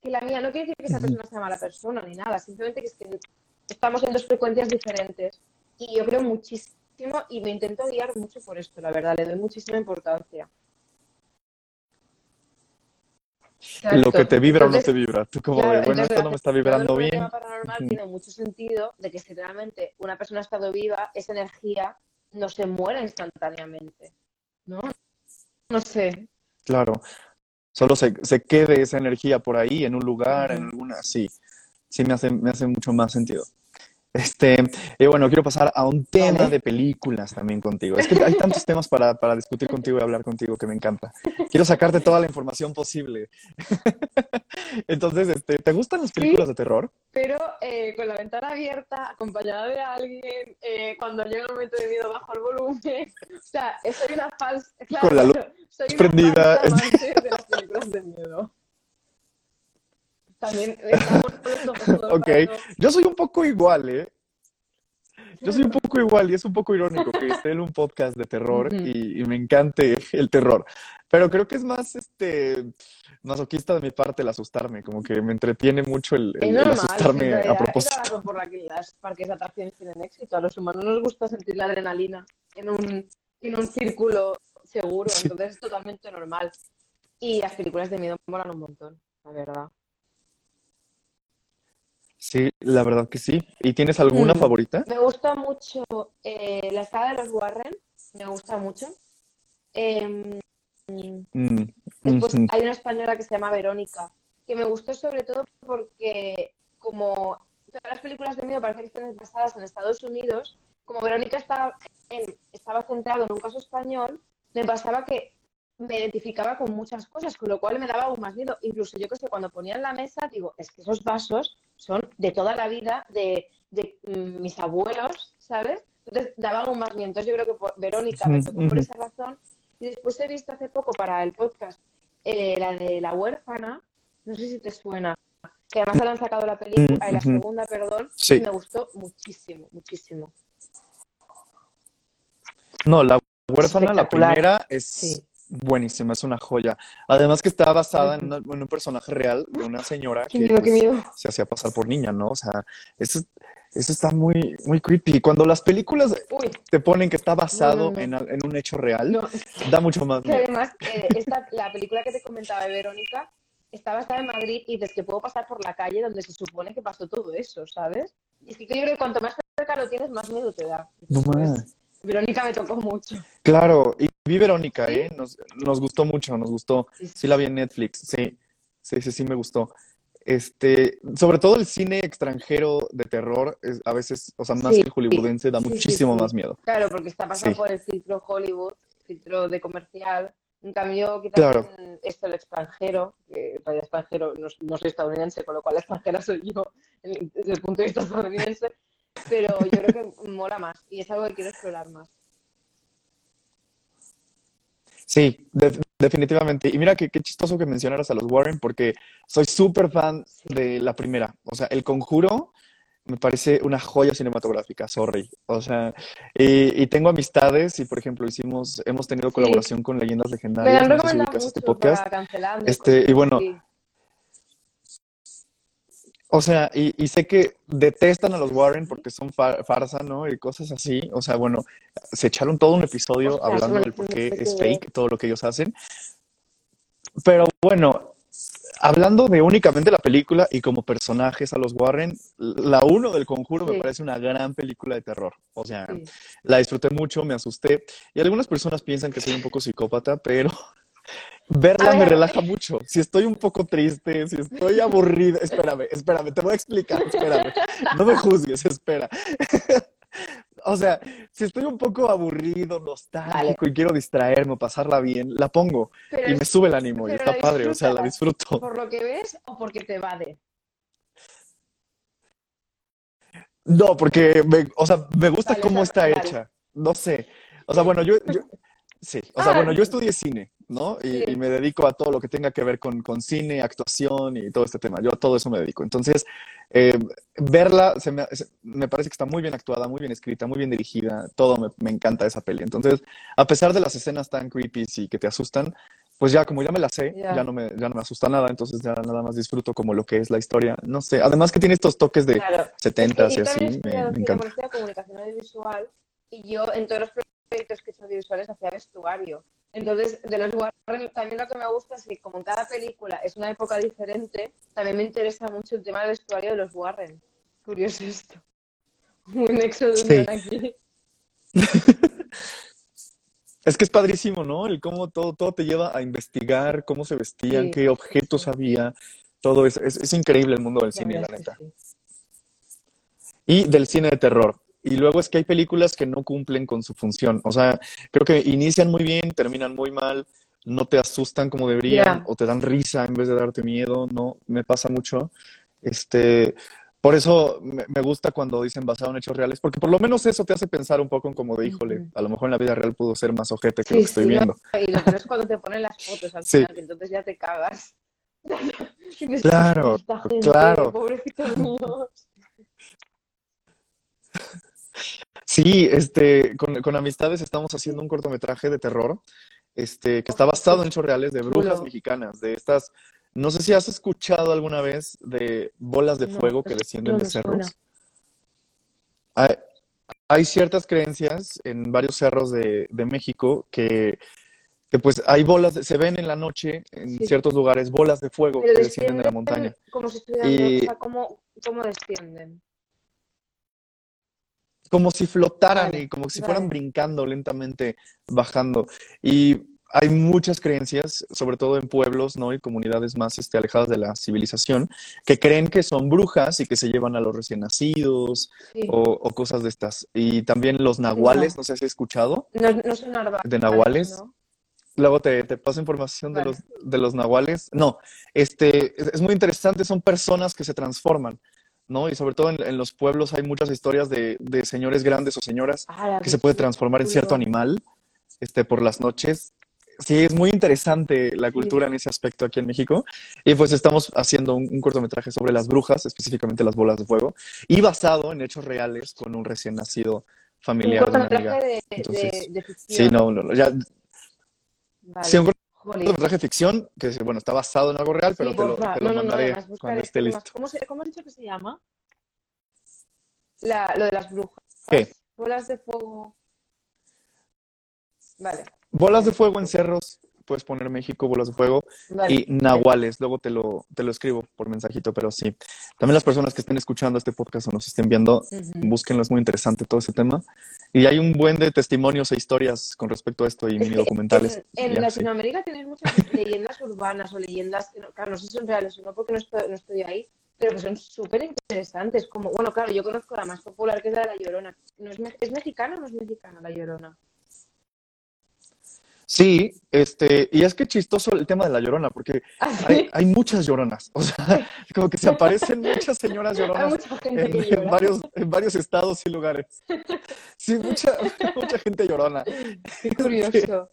que la mía. No quiere decir que esa persona sea mala persona ni nada, simplemente que, es que estamos en dos frecuencias diferentes. Y yo creo muchísimo y me intento guiar mucho por esto, la verdad, le doy muchísima importancia. Lo que te vibra o no te vibra. Tú como bueno, esto no me está vibrando bien. El paranormal tiene mucho sentido de que si realmente una persona ha estado viva, esa energía no se muere instantáneamente, ¿no? No sé. Claro. solo se, se quede esa energía por ahí, en un lugar, en alguna, sí, sí me hace, me hace mucho más sentido. Este, y bueno, quiero pasar a un tema Vale. de películas también contigo. Es que hay tantos temas para, para discutir contigo y hablar contigo que me encanta. Quiero sacarte toda la información posible. Entonces, este, ¿te gustan las películas de terror? Pero eh, con la ventana abierta, acompañada de alguien, eh, cuando llega el momento de miedo bajo el volumen. O sea, soy una falsa. Con la luz soy una prendida. falsa amante de las películas de miedo. También el Ok, yo soy un poco igual, ¿eh? Yo soy un poco igual y es un poco irónico que esté en un podcast de terror Ujú. y, y me encante el terror. Pero creo que es más este masoquista de mi parte el asustarme, como que me entretiene mucho el, el- el normal, asustarme en a realidad, propósito. Es por la que las parques de atracciones tienen éxito. A los humanos nos gusta sentir la adrenalina en un, en un círculo seguro, Sí. entonces es totalmente normal. Y las películas de miedo molan un montón, la verdad. Sí, la verdad que sí. ¿Y tienes alguna Mm. favorita? Me gusta mucho eh, la saga de los Warren, me gusta mucho. Em, Mm, Después hay una española que se llama Verónica, que me gustó sobre todo porque como todas las películas de miedo parece que están basadas en Estados Unidos, como Verónica estaba, en- estaba centrado en un caso español, me pasaba que me identificaba con muchas cosas, con lo cual me daba aún más miedo. Incluso yo que sé, cuando ponía en la mesa, digo, es que esos vasos son de toda la vida de, de, mm, mis abuelos, ¿sabes? Entonces daba aún más miedo. Entonces yo creo que por- Verónica me tocó por esa razón. Y después he visto hace poco para el podcast eh, la de La huérfana, no sé si te suena, que además la han sacado la película, Mm, eh, la segunda, perdón, Sí. y me gustó muchísimo, muchísimo. No, la huérfana, la primera, es Sí. Buenísima, es una joya. Además que está basada en, una- en un personaje real de una señora que miedo, pues, se hacía pasar por niña, ¿no? O sea, eso, eso está muy, muy creepy. Cuando las películas Uy, te ponen que está basado No, no, no. En, en un hecho real, da mucho más miedo. además eh, esta, la película que te comentaba de Verónica está basada en Madrid y dices que puedo pasar por la calle donde se supone que pasó todo eso, ¿sabes? Y es que yo creo que cuanto más cerca lo tienes, más miedo te da. No más. Verónica me tocó mucho. Claro, y vi Verónica. ¿eh? Nos, nos gustó mucho, nos gustó. Sí, sí. Sí la vi en Netflix, sí, sí, sí, sí me gustó. Este, sobre todo el cine extranjero de terror, es, a veces, o sea, más Sí, que el hollywoodense, da muchísimo más miedo. Claro, porque está pasado Sí. por el filtro Hollywood, filtro de comercial. En cambio, quizás Claro. esto el extranjero, que en realidad extranjero no, no soy estadounidense, con lo cual la extranjera soy yo desde el punto de vista estadounidense, pero yo creo que mola más y es algo que quiero explorar más. Sí, de- definitivamente. Y mira que qué chistoso que mencionaras a los Warren, porque soy súper fan de la primera. O sea, El Conjuro me parece una joya cinematográfica, sorry. O sea, y, y tengo amistades y, por ejemplo, hicimos, hemos tenido Sí. colaboración con Leyendas Me Legendarias, han no sé si este mucho podcast. para cancelando. Este, y bueno, Sí. O sea, y, y sé que detestan a los Warren porque son fa- farsa, ¿no? Y cosas así. O sea, bueno, se echaron todo un episodio hablando del por qué es fake todo lo que ellos hacen. Pero bueno, hablando de únicamente la película y como personajes a los Warren, la uno del Conjuro me parece una gran película de terror. O sea, Sí. la disfruté mucho, me asusté. Y algunas personas piensan que soy un poco psicópata, pero verla me relaja mucho. Si estoy un poco triste, si estoy aburrido, espérame, espérame, te voy a explicar, espérame. No me juzgues, espera. O sea, si estoy un poco aburrido, nostálgico y quiero distraerme o pasarla bien, la pongo Pero y me sube el ánimo y está padre, o sea, la disfruto. por lo que ves o porque te vade. No, porque me, o sea, me gusta Vale, cómo está vale. hecha. No sé. O sea, bueno, yo, yo- sí, o sea, Ah. bueno, yo estudié cine, ¿no? Y, Sí. y me dedico a todo lo que tenga que ver con, con cine, actuación y todo este tema. Yo a todo eso me dedico. Entonces, eh, verla se me, se- me parece que está muy bien actuada, muy bien escrita, muy bien dirigida. Todo me, me encanta esa peli. Entonces, a pesar de las escenas tan creepy y que te asustan, pues ya como ya me la sé, Ya. ya no me, ya no me asusta nada. Entonces ya nada más disfruto como lo que es la historia. No sé. Además que tiene estos toques de Claro. 70s Es y así. Me, me cine encanta. comunicación audiovisual y yo en todos los proyectos que he hecho audiovisuales hacía vestuario. Entonces, de los Warren, también lo que me gusta es que como en cada película es una época diferente, también me interesa mucho el tema del vestuario de los Warren. Curioso esto. Un nexo de Sí. aquí. Es que es padrísimo, ¿no? El cómo todo, todo te lleva a investigar cómo se vestían, Sí, qué objetos había, todo eso. Es, es increíble el mundo del La cine, la neta. sí. Y del cine de terror. Y luego es que hay películas que no cumplen con su función. O sea, creo que inician muy bien, terminan muy mal, no te asustan como deberían, o te dan risa en vez de darte miedo, ¿no? Me pasa mucho. Este, por eso me, gusta cuando dicen basado en hechos reales, porque por lo menos eso te hace pensar un poco en como de, híjole, a lo mejor en la vida real pudo ser más ojete que Sí, lo que estoy sí, no, viendo. y lo peor es cuando te ponen las fotos al Sí. final, que entonces ya te cagas. Claro, gente, claro. pobrecitos míos. Sí, este, con, con amistades estamos haciendo un cortometraje de terror, este, que está basado en hechos reales de brujas mexicanas, de estas, no sé si has escuchado alguna vez de bolas de No, fuego que es- descienden de cerros. Hay, hay ciertas creencias en varios cerros de, de México que, que pues hay bolas, de- se ven en la noche en Sí. ciertos lugares bolas de fuego Pero que descienden de la montaña. como si estuvieran, Y- o sea, ¿cómo, cómo descienden? Como si flotaran y como si fueran brincando lentamente, bajando. Y hay muchas creencias, sobre todo en pueblos, ¿no? Y comunidades más este, alejadas de la civilización, que creen que son brujas y que se llevan a los recién nacidos Sí. o, o cosas de estas. Y también los nahuales, No. no, sé si has escuchado, No, no son de nahuales. ¿no? Luego te, te paso información de los, de los nahuales. No, este, es, es muy interesante, son personas que se transforman, ¿no? Y sobre todo en, en los pueblos hay muchas historias de, de señores grandes o señoras Ala, que se puede transformar en cierto animal este, por las noches. Sí, es muy interesante la Sí. cultura en ese aspecto aquí en México. Y pues estamos haciendo un, un cortometraje sobre las brujas, específicamente las bolas de fuego, y basado en hechos reales con un recién nacido Un familiar de una amiga. cortometraje de, de, Entonces, de Sí, ficción. no, no, no, ya, Vale. sí, un Jolín. cortometraje de ficción que, bueno, está basado en algo real, pero Sí, te lo, te lo No, no, no, mandaré además buscaré cuando esté listo. ¿Cómo, se, ¿Cómo has dicho que se llama? La, lo de las brujas. ¿Qué? Bolas de fuego. Vale, Bolas de fuego en cerros, puedes poner México, bolas de fuego. vale. y nahuales. Luego te lo, te lo escribo por mensajito, pero sí. También las personas que estén escuchando este podcast o nos estén viendo, Ujú. búsquenlo, es muy interesante todo ese tema. Y hay un buen de testimonios e historias con respecto a esto y Es mini documentales. En, en Ya, sí. Latinoamérica tenéis muchas leyendas urbanas o leyendas, que no- claro, no sé si son reales o no, porque no estoy, no estoy ahí, pero que son súper interesantes. Como, bueno, claro, yo conozco la más popular, que es la de La Llorona. ¿No es, ¿Es mexicana o no es mexicana La Llorona? Sí, este, y es que chistoso el tema de la llorona, porque Ah, hay, sí. hay muchas lloronas. O sea, como que se aparecen muchas señoras lloronas mucha en, varios, en varios estados y lugares. Sí, mucha, mucha gente llorona. Qué curioso.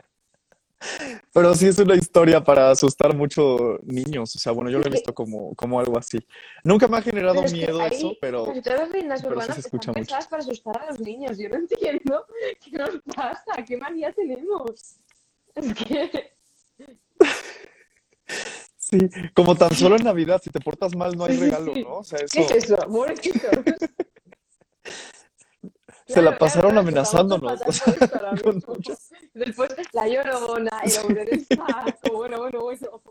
Pero sí es una historia para asustar mucho niños. O sea, bueno, yo lo he visto como, como algo así. Nunca me ha generado Pero es que miedo eso, pero casi todas las sí urbanas se están pensadas para asustar a los niños. Yo no entiendo qué nos pasa, qué manía tenemos. Es que... sí, como tan solo en Navidad, si te portas mal no hay regalo. ¿no? O sea, ¿Qué eso es eso? Pobrecitos. se la pasaron amenazándonos. o sea, con Después la llorona, el hombre del saco, bueno, bueno, bueno.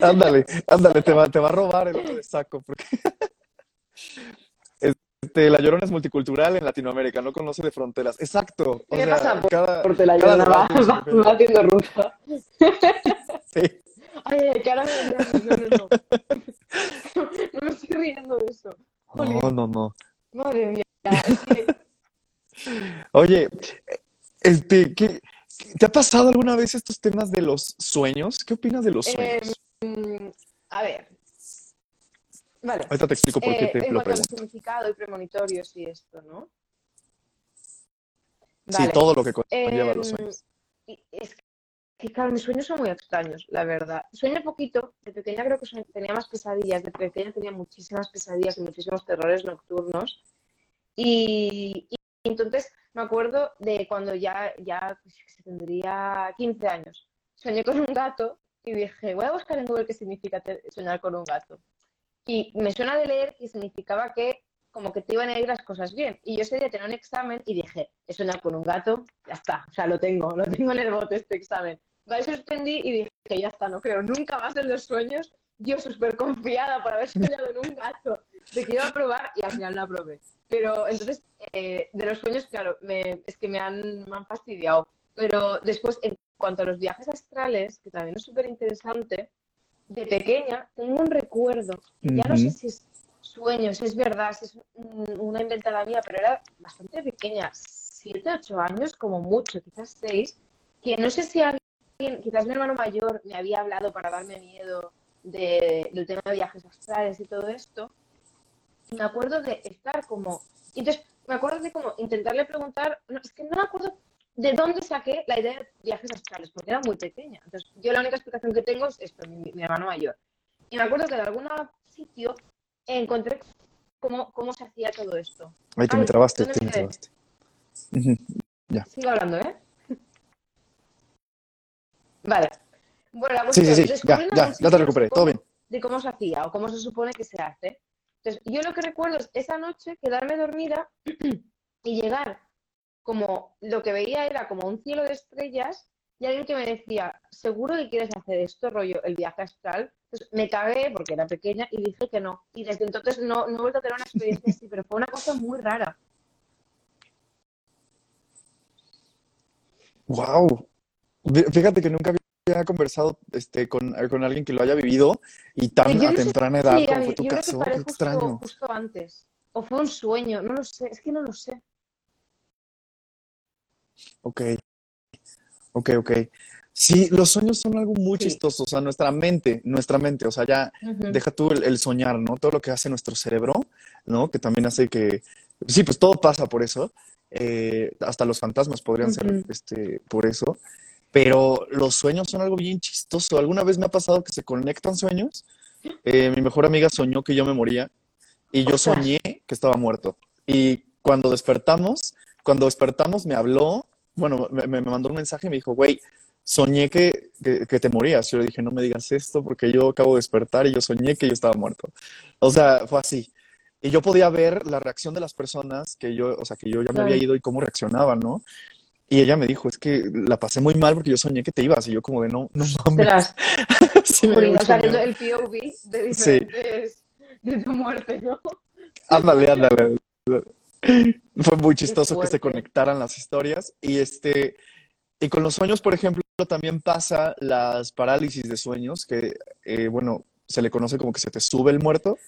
Ándale, ándale, te va, te va a robar el otro de saco, porque este, la Llorona es multicultural en Latinoamérica, no conoce de fronteras. Exacto. O ¿Qué sea, pasa? cada, Porque la cada va, va, haciendo ruta. Sí. Ay, me no, no, no. No me estoy riendo de eso. No, no, no. madre mía. Es que, Oye, este, ¿qué, ¿te ha pasado alguna vez estos temas de los sueños? ¿Qué opinas de los eh, sueños? a ver. Vale. Ahorita te explico por qué Eh, te lo pregunto. significado y premonitorios y esto, ¿no? Sí, todo lo que conlleva Em, los sueños. y es que, claro, mis sueños son muy extraños, la verdad. Sueño poquito, de pequeña creo que tenía más pesadillas, de pequeña tenía muchísimas pesadillas y muchísimos terrores nocturnos. Y, y entonces me acuerdo de cuando ya, ya pues, tendría 15 años. Soñé con un gato y dije, voy a buscar en Google qué significa soñar con un gato. Y me suena de leer que significaba que como que te iban a ir las cosas bien. Y yo ese día tenía un examen y dije, he soñado con un gato, ya está, o sea, lo tengo, lo tengo en el bote este examen. Vale, suspendí y dije, ya está, no creo nunca más en los sueños. Yo súper confiada por haber soñado en un gato, de que iba a probar y al final no aprobé. Pero entonces, eh, de los sueños, claro, me- es que me han, me han fastidiado. Pero después, en cuanto a los viajes astrales, que también es súper interesante, de pequeña tengo un recuerdo, ya no sé si es sueño, si es verdad, si es un- una inventada mía, pero era bastante pequeña, siete, ocho años, como mucho, quizás seis, que no sé si alguien, quizás mi hermano mayor me había hablado para darme miedo de- del tema de viajes astrales y todo esto. Y me acuerdo de estar como, entonces me acuerdo de como intentarle preguntar, no, es que no me acuerdo de dónde saqué la idea de viajes astrales, porque era muy pequeña. Entonces, yo la única explicación que tengo es esto, mi, mi hermano mayor. Y me acuerdo que de algún sitio encontré cómo, cómo se hacía todo esto. Ahí te me Ay, trabaste, ¿dónde te me trabaste. Ujú. Sigo hablando, ¿eh? Vale. Bueno, la Sí, sí, sí, ya, en ya, ya te recuperé, todo bien. de cómo se hacía o cómo se supone que se hace. Entonces, yo lo que recuerdo es esa noche quedarme dormida y llegar como lo que veía era como un cielo de estrellas y alguien que me decía, seguro que quieres hacer esto, rollo, el viaje astral. Entonces me cagué porque era pequeña y dije que no. Y desde entonces no, no he vuelto a tener una experiencia así, pero fue una cosa muy rara. Wow. Fíjate que nunca había conversado este, con, con alguien que lo haya vivido y tan a sé temprana edad a como fue tu yo creo que caso. Qué justo, extraño. justo antes. O fue un sueño, no lo sé, es que no lo sé. Ok, ok, ok. Sí, los sueños son algo muy Sí. chistoso. O sea, nuestra mente, nuestra mente, o sea, ya deja tú el, el soñar, ¿no? Todo lo que hace nuestro cerebro, ¿no? Que también hace que, sí, pues todo pasa por eso. Eh, hasta los fantasmas podrían ser, este, por eso. Pero los sueños son algo bien chistoso. ¿Alguna vez me ha pasado que se conectan sueños? Eh, mi mejor amiga soñó que yo me moría y yo soñé que estaba muerto. Y cuando despertamos, cuando despertamos me habló, bueno, me, me mandó un mensaje y me dijo, güey, soñé que, que, que te morías. Yo le dije, no me digas esto porque yo acabo de despertar y yo soñé que yo estaba muerto. O sea, fue así. Y yo podía ver la reacción de las personas que yo, o sea, que yo ya me había ido y cómo reaccionaban, ¿no? Y ella me dijo, es que la pasé muy mal porque yo soñé que te ibas. Y yo como de, no, no mames. Sí me dio Jolín, o mucho sea, viendo miedo. el POV de Sí. de tu muerte, ¿no? Ándale, ándale. Fue muy chistoso que se conectaran las historias. Y este, y con los sueños, por ejemplo, también pasa las parálisis de sueños, que eh, bueno, se le conoce como que se te sube el muerto.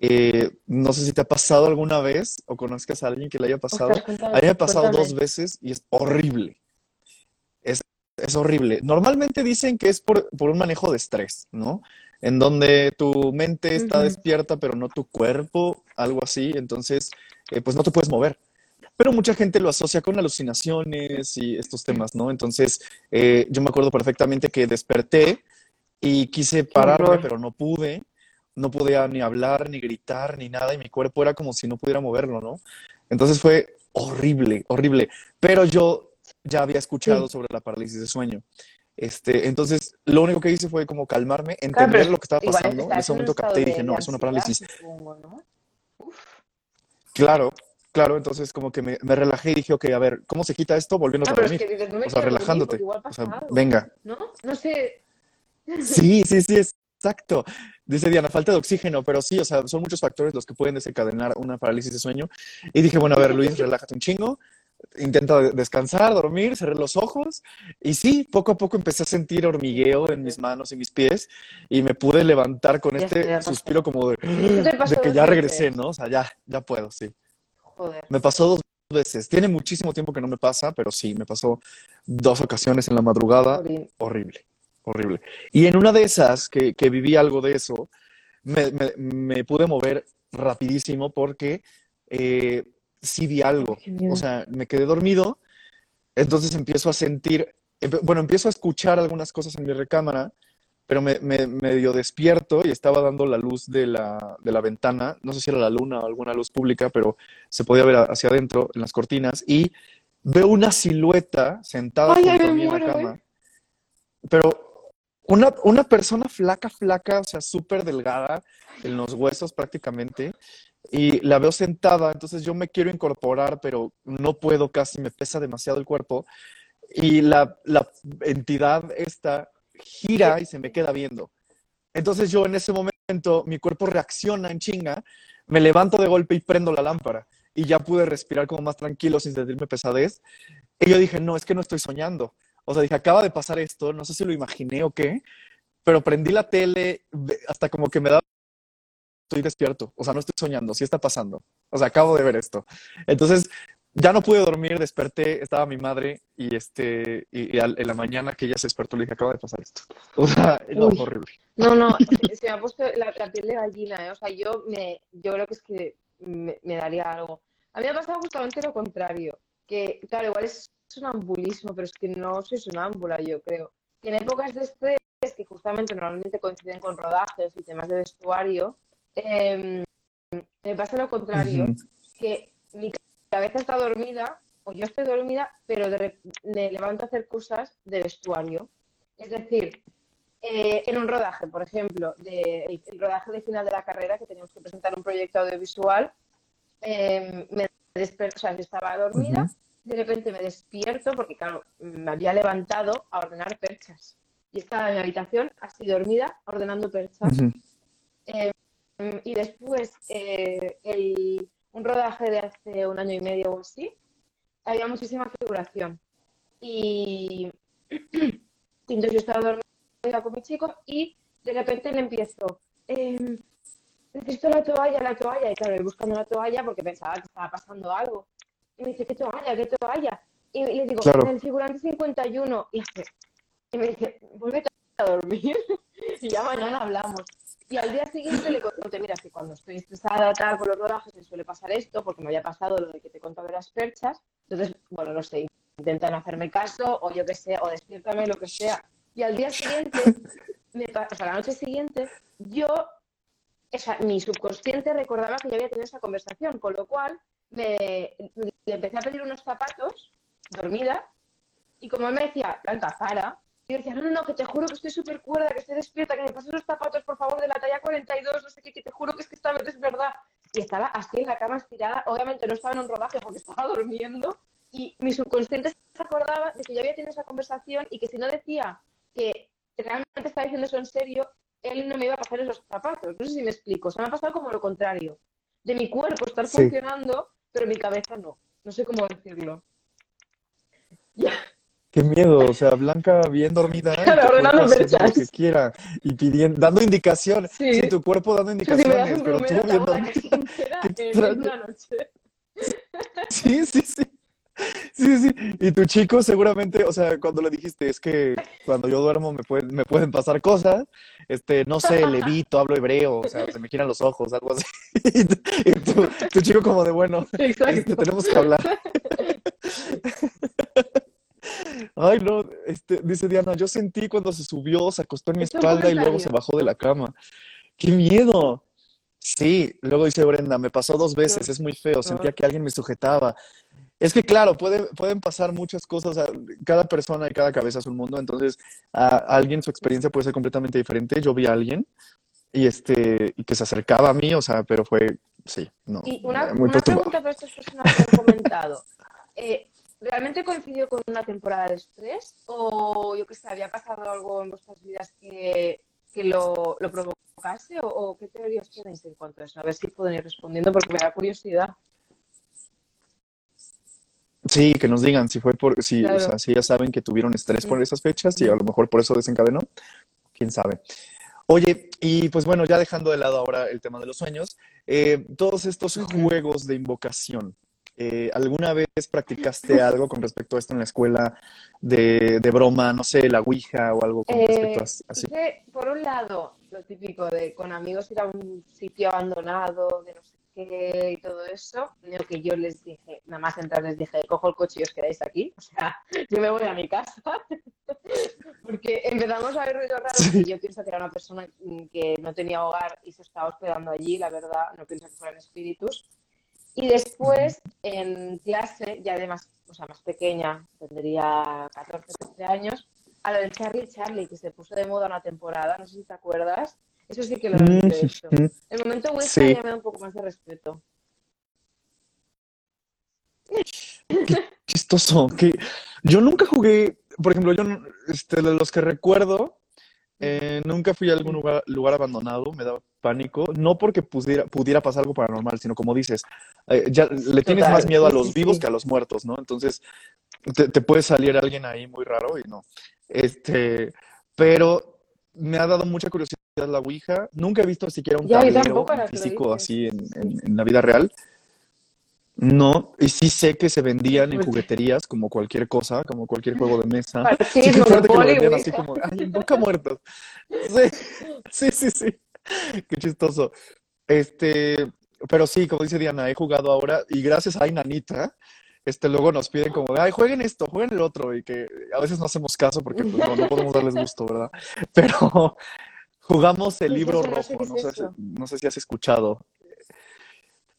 Eh, no sé si te ha pasado alguna vez o conozcas a alguien que le haya pasado. Ostras, cuéntame, A mí me ha pasado cuéntame. dos veces y es horrible. Es, es horrible. Normalmente dicen que es por, por un manejo de estrés, ¿no? En donde tu mente está despierta, pero no tu cuerpo, algo así. Entonces, eh, pues no te puedes mover. Pero mucha gente lo asocia con alucinaciones y estos temas, ¿no? Entonces, eh, yo me acuerdo perfectamente que desperté y quise pararme, pero no pude. No podía ni hablar, ni gritar, ni nada, y mi cuerpo era como si no pudiera moverlo, ¿no? Entonces fue horrible, horrible. Pero yo ya había escuchado Sí. sobre la parálisis de sueño. Este, entonces, lo único que hice fue como calmarme, Claro, entender pero lo que estaba pasando. En ese momento capté y dije, no, es una parálisis. supongo, ¿no? Claro, claro, entonces como que me, me relajé y dije, ok, a ver, ¿cómo se quita esto? Volviéndote Ah, a pero es dormir. que O sea, dormir relajándote. O sea, venga. ¿no? No sé. Sí, sí, sí, exacto. Dice Diana, falta de oxígeno, pero sí, o sea, son muchos factores los que pueden desencadenar una parálisis de sueño. Y dije, bueno, a ver, Luis, relájate un chingo, intenta de- descansar, dormir, cerré los ojos. Y sí, poco a poco empecé a sentir hormigueo en mis manos y mis pies y me pude levantar con Ya este suspiro como de, que ya veces. regresé, ¿no? O sea, ya, ya puedo, sí. Joder. Me pasó dos veces. Tiene muchísimo tiempo que no me pasa, pero sí, me pasó dos ocasiones en la madrugada. Horrible, horrible. Y en una de esas, que, que viví algo de eso, me, me- me pude mover rapidísimo porque eh, sí vi algo. O sea, me quedé dormido, entonces empiezo a sentir, bueno, empiezo a escuchar algunas cosas en mi recámara, pero me, me- medio despierto y estaba dando la luz de la, de la ventana, no sé si era la luna o alguna luz pública, pero se podía ver hacia adentro en las cortinas y veo una silueta sentada Ay, junto a mí en la cama, ¿eh? pero una, una persona flaca, flaca, o sea, súper delgada en los huesos prácticamente, y la veo sentada, entonces yo me quiero incorporar, pero no puedo casi, me pesa demasiado el cuerpo, y la, la entidad esta gira y se me queda viendo. Entonces yo en ese momento, mi cuerpo reacciona en chinga, me levanto de golpe y prendo la lámpara. y ya pude respirar como más tranquilo sin sentirme pesadez. Y yo dije, no, es que no estoy soñando. O sea, dije, acaba de pasar esto, no sé si lo imaginé o qué, pero prendí la tele hasta como que me da estoy despierto, o sea, no estoy soñando, sí está pasando, o sea, acabo de ver esto. Entonces, ya no pude dormir, desperté, estaba mi madre y este, y, en la mañana que ella se despertó le dije, acaba de pasar esto. O sea, no, horrible. No, no, se me ha puesto la, piel de gallina, ¿eh? o sea, yo, me, yo creo que es que me, daría algo. A mí me ha pasado justamente lo contrario, que claro, igual es sonambulismo, pero es que no soy sonámbula, yo creo. Que en épocas de estrés, que justamente normalmente coinciden con rodajes y temas de vestuario, Em, me pasa lo contrario, que mi cabeza está dormida, o yo estoy dormida, pero me levanto a hacer cosas de vestuario. Es decir, eh, en un rodaje, por ejemplo, de, el, rodaje de final de la carrera, que teníamos que presentar un proyecto audiovisual, em, me o sea, estaba dormida, de repente me despierto porque, claro, me había levantado a ordenar perchas. Y estaba en mi habitación, así dormida, ordenando perchas. Mm, y después, eh, el, un rodaje de hace un año y medio o así, había muchísima figuración. Y, entonces yo estaba dormida con mi chico y de repente le empiezo, eh, necesito la toalla, la toalla. Y claro, buscando la toalla porque pensaba que estaba pasando algo. Y me dice, ¿qué toalla? ¿Qué toalla? Y, le digo, en el figurante 51. Y, hace, y me dice, vuelve a dormir y ya mañana hablamos. Y al día siguiente le conté, mira, que cuando estoy estresada tal por los rodajes me suele pasar esto, porque me había pasado lo de que te conto de las perchas. Entonces, bueno, no sé, intentan hacerme caso, o yo qué sé, o despiértame, lo que sea. Y al día siguiente, me, o sea, la noche siguiente, yo, o sea, mi subconsciente recordaba que yo había tenido esa conversación, con lo cual me, le empecé a pedir unos zapatos, dormida, y como él me decía, Blanca, para, y decía, no, no, no, que te juro que estoy súper cuerda, que estoy despierta, que me pases los zapatos, por favor, de la talla 42, no sé qué, que te juro que es que esta vez es verdad. Y estaba así en la cama estirada, obviamente no estaba en un rodaje porque estaba durmiendo, y mi subconsciente se acordaba de que yo había tenido esa conversación y que si no decía que realmente estaba diciendo eso en serio, él no me iba a pasar esos zapatos. No sé si me explico. Se me ha pasado como lo contrario. De mi cuerpo estar funcionando, pero mi cabeza no. No sé cómo decirlo. Ya. Qué miedo, o sea, Blanca bien dormida, claro, lo que quiera y pidiendo, dando indicaciones, sí. tu cuerpo dando indicaciones, pero tú bien dormida. Sí, sí, sí. Sí, sí. Y tu chico seguramente, o sea, cuando le dijiste, es que cuando yo duermo me pueden, me pueden pasar cosas, este, no sé, levito, hablo hebreo, o sea, se me giran los ojos, algo así. Y tu, tu chico como de, bueno, este, tenemos que hablar. Ay, no, este, dice Diana, yo sentí cuando se subió, se acostó en mi espalda y luego se bajó de la cama. ¡Qué miedo! Sí, luego dice Brenda, me pasó dos veces, es muy feo, sentía que alguien me sujetaba. Es que claro, puede, pueden pasar muchas cosas, cada persona y cada cabeza es un mundo, entonces a alguien su experiencia puede ser completamente diferente. Yo vi a alguien y este y que se acercaba a mí, o sea, pero fue, sí, no. Y una, una pregunta para estas personas que han comentado. Eh, ¿realmente coincidió con una temporada de estrés? ¿O yo que sé, había pasado algo en vuestras vidas que, lo, provocase? ¿O, qué teorías tenéis en cuanto a eso? A ver si pueden ir respondiendo porque me da curiosidad. Sí, que nos digan si fue por, si, o sea, si ya saben que tuvieron estrés por esas fechas y a lo mejor por eso desencadenó, quién sabe. Oye, y pues bueno, ya dejando de lado ahora el tema de los sueños, eh, todos estos juegos de invocación, eh, ¿Alguna vez practicaste algo con respecto a esto en la escuela de, broma, no sé, la Ouija o algo con respecto a eh, así? por un lado, lo típico de con amigos ir a un sitio abandonado, de no sé qué y todo eso, lo que yo les dije, nada más entrar les dije, cojo el coche y os quedáis aquí, o sea, yo me voy a mi casa, porque empezamos a ver ruidos raros y yo pienso que era una persona que no tenía hogar y se estaba hospedando allí, la verdad, no pienso que fueran espíritus. Y después, en clase, ya de más, o sea, más pequeña, tendría 14, 13 años, a lo del Charlie Charlie, que se puso de moda una temporada, no sé si te acuerdas. Eso sí que lo he visto. El momento Western ya me da un poco más de respeto. Qué chistoso. Que yo nunca jugué, por ejemplo, yo este, de los que recuerdo, eh, nunca fui a algún lugar, lugar abandonado, me daba pánico, no porque pudiera, pudiera pasar algo paranormal, sino como dices, eh, ya le tienes más miedo a los sí, vivos sí. que a los muertos, ¿no? Entonces, te, te puede salir alguien ahí muy raro y no. Este, pero me ha dado mucha curiosidad la Ouija. Nunca he visto siquiera un Ya, tablero físico así en, en- en la vida real. No, y sí sé que se vendían en Fuerte. jugueterías como cualquier cosa, como cualquier juego de mesa. Parchís, Sí, qué fuerte que lo Monopoly, vendían así Ouija. como, ay, invoca muertos. Sí, sí, sí, sí. Qué chistoso. Este, pero sí, como dice Diana, he jugado ahora y gracias a Inanita, este, luego nos piden como, de, ay, jueguen esto, jueguen el otro y que a veces no hacemos caso porque pues, no, no podemos darles gusto, ¿verdad? Pero jugamos el ¿Qué es libro rojo, no sé, si- eso. no sé si has escuchado.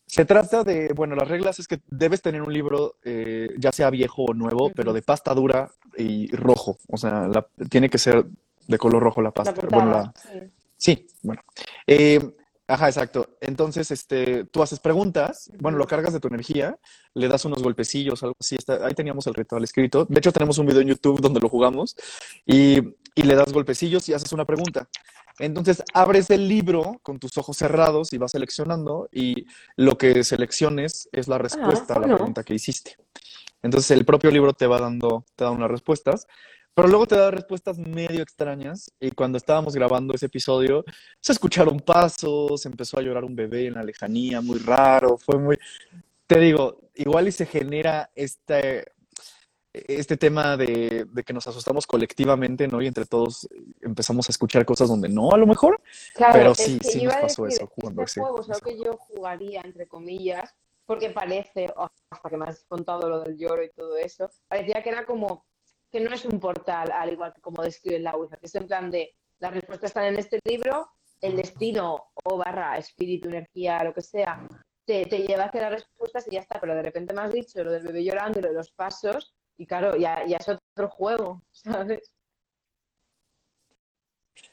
Se trata de, bueno, las reglas es que debes tener un libro, eh, ya sea viejo o nuevo, pero de pasta dura y rojo. O sea, la- tiene que ser de color rojo la La pasta. Bueno, la, sí. Sí, bueno. Eh, ajá, exacto. Entonces, este, tú haces preguntas, bueno, lo cargas de tu energía, le das unos golpecillos, algo así. Está, ahí teníamos el ritual escrito. De hecho, tenemos un video en YouTube donde lo jugamos y, y le das golpecillos y haces una pregunta. Entonces abres el libro con tus ojos cerrados y vas seleccionando y lo que selecciones es la respuesta a la pregunta que hiciste. Entonces el propio libro te va dando, te da unas respuestas, pero luego te da respuestas medio extrañas y cuando estábamos grabando ese episodio se escucharon pasos, empezó a llorar un bebé en la lejanía, muy raro, fue muy, te digo, igual y se genera este, este tema de, de que nos asustamos colectivamente, ¿no? Y entre todos empezamos a escuchar cosas donde no, a lo mejor, Claro, pero es sí, que sí nos pasó eso jugando este juego que yo jugaría, entre comillas, porque parece, oh, hasta que me has contado lo del lloro y todo eso, parecía que era como, que no es un portal, al igual que como describe la Ouija, que es en plan de, las respuestas están en este libro, el destino o barra espíritu, energía, lo que sea, te, te lleva hacia las respuestas y ya está, pero de repente me has dicho lo del bebé llorando y lo de los pasos, y claro, ya, ya es otro juego, ¿sabes?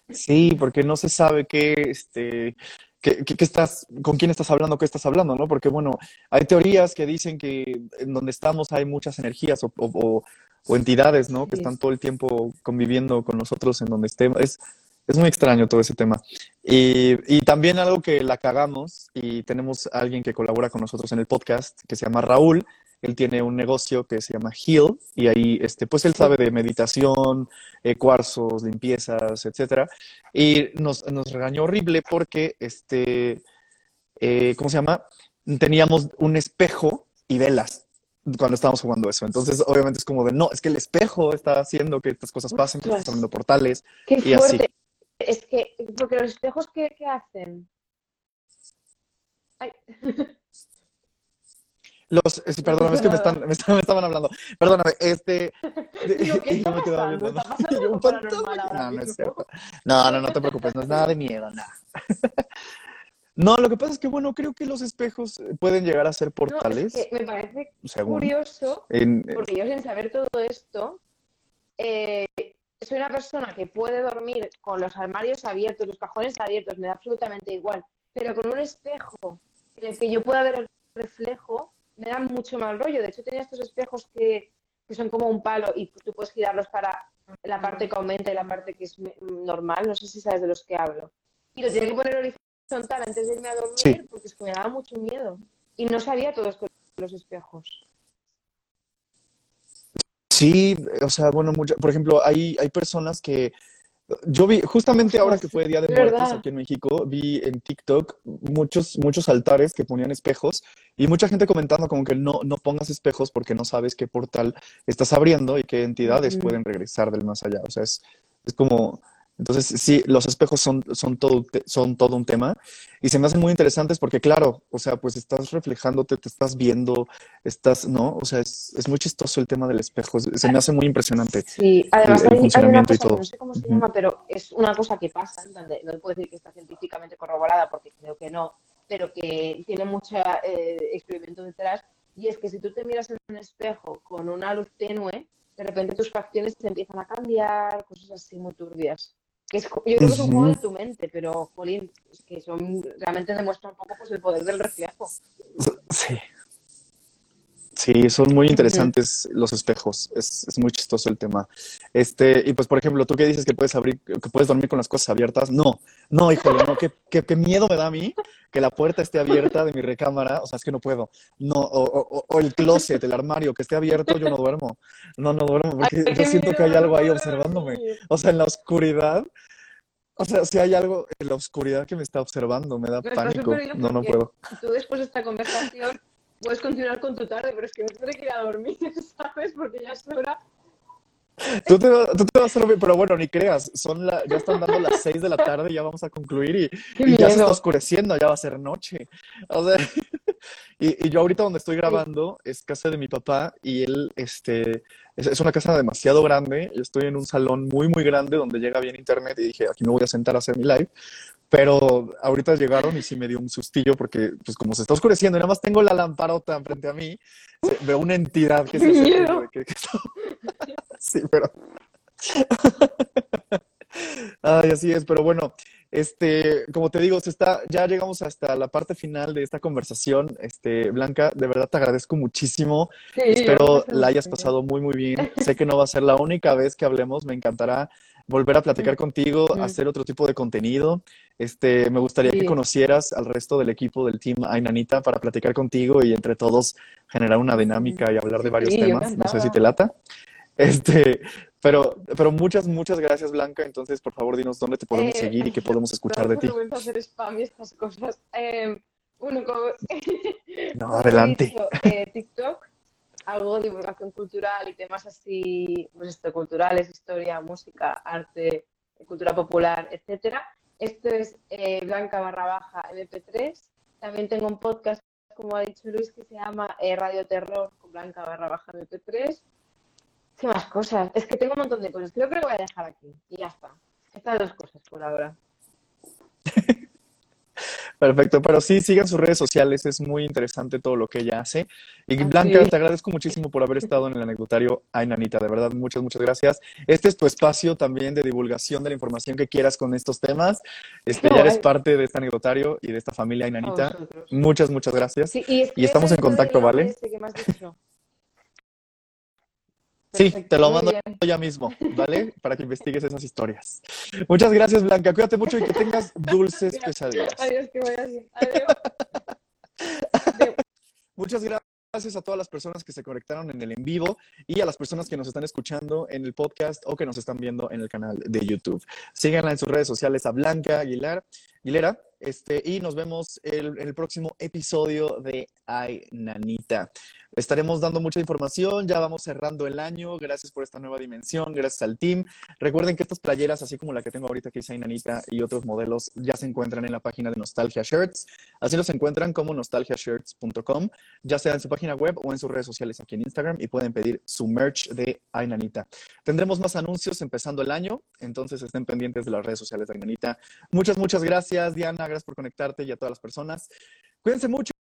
Sí, porque no se sabe qué, este, qué, qué- qué estás, con quién estás hablando, qué estás hablando, ¿no? Porque, bueno, hay teorías que dicen que en donde estamos hay muchas energías o, o- entidades, ¿no? Que están todo el tiempo conviviendo con nosotros en donde estemos. Es, es muy extraño todo ese tema. Y, y también algo que la cagamos y tenemos a alguien que colabora con nosotros en el podcast que se llama Raúl. Él tiene un negocio que se llama Heal y ahí, este, pues él sabe de meditación, eh, cuarzos, limpiezas, etcétera. Y nos, nos regañó horrible porque, este, eh, ¿cómo se llama? Teníamos un espejo y velas cuando estábamos jugando eso. Entonces, obviamente es como de, no, es que el espejo está haciendo que estas cosas pasen, que están abriendo portales Qué y así. Es que, porque los espejos, ¿qué, qué hacen? Ay, Los, perdóname, es que me, están, me, están- me estaban hablando. Perdóname, este. Digo, ¿qué y yo está me quedaba pasando? viendo, ¿Está ¿no? pasando yo, No, no es mismo? cierto. No, no, no te preocupes, no es nada de miedo, nada. No, lo que pasa es que, bueno, creo que los espejos pueden llegar a ser No, es portales, que me parece según. curioso, En, porque yo sin saber todo esto, eh, soy una persona que puede dormir con los armarios abiertos, los cajones abiertos, me da absolutamente igual, pero con un espejo en el que yo pueda ver el reflejo, me da mucho mal rollo. De hecho, tenía estos espejos que, que son como un palo y tú puedes girarlos para la parte que aumenta y la parte que es normal. No sé si sabes de los que hablo. Y lo tenía que poner horizontal antes de irme a dormir Sí. porque es que me daba mucho miedo. Y no sabía todo esto de los espejos. Sí, o sea, bueno, mucha- por ejemplo, hay, hay personas que yo vi, justamente ahora que fue Día de Muertos aquí en México, vi en TikTok muchos, muchos altares que ponían espejos y mucha gente comentando como que no, no pongas espejos porque no sabes qué portal estás abriendo y qué entidades pueden regresar del más allá. O sea, es, es como, entonces sí, los espejos son, son todo, un te- son todo un tema y se me hacen muy interesantes porque claro, o sea, pues estás reflejándote, te estás viendo, estás, ¿no? O sea, es, es muy chistoso el tema del espejo, se me hace muy impresionante. Sí, además el hay, hay una funcionamiento y cosa que todo. no sé cómo se Ujú. llama, pero es una cosa que pasa, donde no puedo decir que está científicamente corroborada porque creo que no, pero que tiene mucho eh, experimento detrás, y es que si tú te miras en un espejo con una luz tenue, de repente tus facciones se empiezan a cambiar, cosas así muy turbias. Que es, yo creo que es un juego de tu mente, pero, jolín, que son, realmente demuestra un poco pues, el poder del reflejo. Sí. Sí, son muy interesantes los espejos. Es, es, muy chistoso el tema. Este, y pues, por ejemplo, tú que dices que puedes abrir, que puedes dormir con las cosas abiertas. No, no, híjole, no, qué, qué, miedo me da a mí que la puerta esté abierta de mi recámara. O sea, es que no puedo. No, o, o, el closet, el armario que esté abierto, yo no duermo. No, no duermo, porque yo siento que hay algo ahí observándome. O sea, en la oscuridad. O sea, si hay algo en la oscuridad que me está observando, me da pánico. No, no puedo. Tú después de esta conversación puedes continuar con tu tarde, pero es que me tengo que ir a dormir, ¿sabes? Porque ya es hora. Tú te, tú te, vas a dormir, pero bueno, ni creas, son la, ya están dando las 6 de la tarde, ya vamos a concluir y, y ya se está oscureciendo, ya va a ser noche. O sea, y, y, yo ahorita donde estoy grabando es casa de mi papá y él, este, es, es, una casa demasiado grande, yo estoy en un salón muy, muy grande donde llega bien internet y dije, aquí me voy a sentar a hacer mi live, pero ahorita llegaron y sí me dio un sustillo porque, pues, como se está oscureciendo y nada más tengo la lamparota frente a mí, veo una entidad que se que, que Sí, pero. Ay, así es, pero bueno, este, como te digo, se está, ya llegamos hasta la parte final de esta conversación. Este, Blanca, de verdad te agradezco muchísimo. Espero la hayas pasado muy, muy bien. sé que no va a ser la única vez que hablemos. Me encantará volver a platicar contigo, hacer otro tipo de contenido. Este, me gustaría que conocieras al resto del equipo del team Ainanita para platicar contigo y entre todos generar una dinámica y hablar de varios temas. No sé si te lata. Este, pero, pero muchas, muchas gracias, Blanca. Entonces, por favor, dinos dónde te podemos eh, seguir y qué podemos escuchar de ti. No hacer spam y estas cosas. Eh, como... no, adelante. eh, TikTok, algo de divulgación cultural y temas así, pues esto, culturales, historia, música, arte, cultura popular, etcétera. Esto es eh, Blanca barra baja MP3. También tengo un podcast, como ha dicho Luis, que se llama eh, Radio Terror con Blanca barra baja MP3. ¿Qué más cosas? Es que tengo un montón de cosas. Creo que lo voy a dejar aquí y ya está. Estas dos cosas por ahora. Perfecto, pero sí, sigan sus redes sociales, es muy interesante todo lo que ella hace. Y Blanca, te agradezco muchísimo por haber estado en el anecdotario Ay, Nanita, de verdad, muchas, muchas gracias. Este es tu espacio también de divulgación de la información que quieras con estos temas. Este, ya eres parte de este anecdotario y de esta familia Ay, Nanita. Muchas, muchas gracias. y, estamos en contacto, ¿vale? Sí, te lo mando ya mismo, ¿vale? Para que investigues esas historias. Muchas gracias, Blanca. Cuídate mucho y que tengas dulces pesadillas. Adiós, que vaya así. Adiós. Muchas gracias a todas las personas que se conectaron en el en vivo y a las personas que nos están escuchando en el podcast o que nos están viendo en el canal de YouTube. Síganla en sus redes sociales a Blanca Aguilar, Aguilera este, y nos vemos en el próximo episodio de Ay Nanita. Estaremos dando mucha información, ya vamos cerrando el año. Gracias por esta nueva dimensión, gracias al team. Recuerden que estas playeras, así como la que tengo ahorita que dice Nanita y otros modelos, ya se encuentran en la página de Nostalgia Shirts. Así los encuentran como nostalgiashirts.com, ya sea en su página web o en sus redes sociales aquí en Instagram y pueden pedir su merch de Ainanita. Tendremos más anuncios empezando el año, entonces estén pendientes de las redes sociales de Ainanita. Muchas, muchas gracias, Diana, gracias por conectarte y a todas las personas. Cuídense mucho.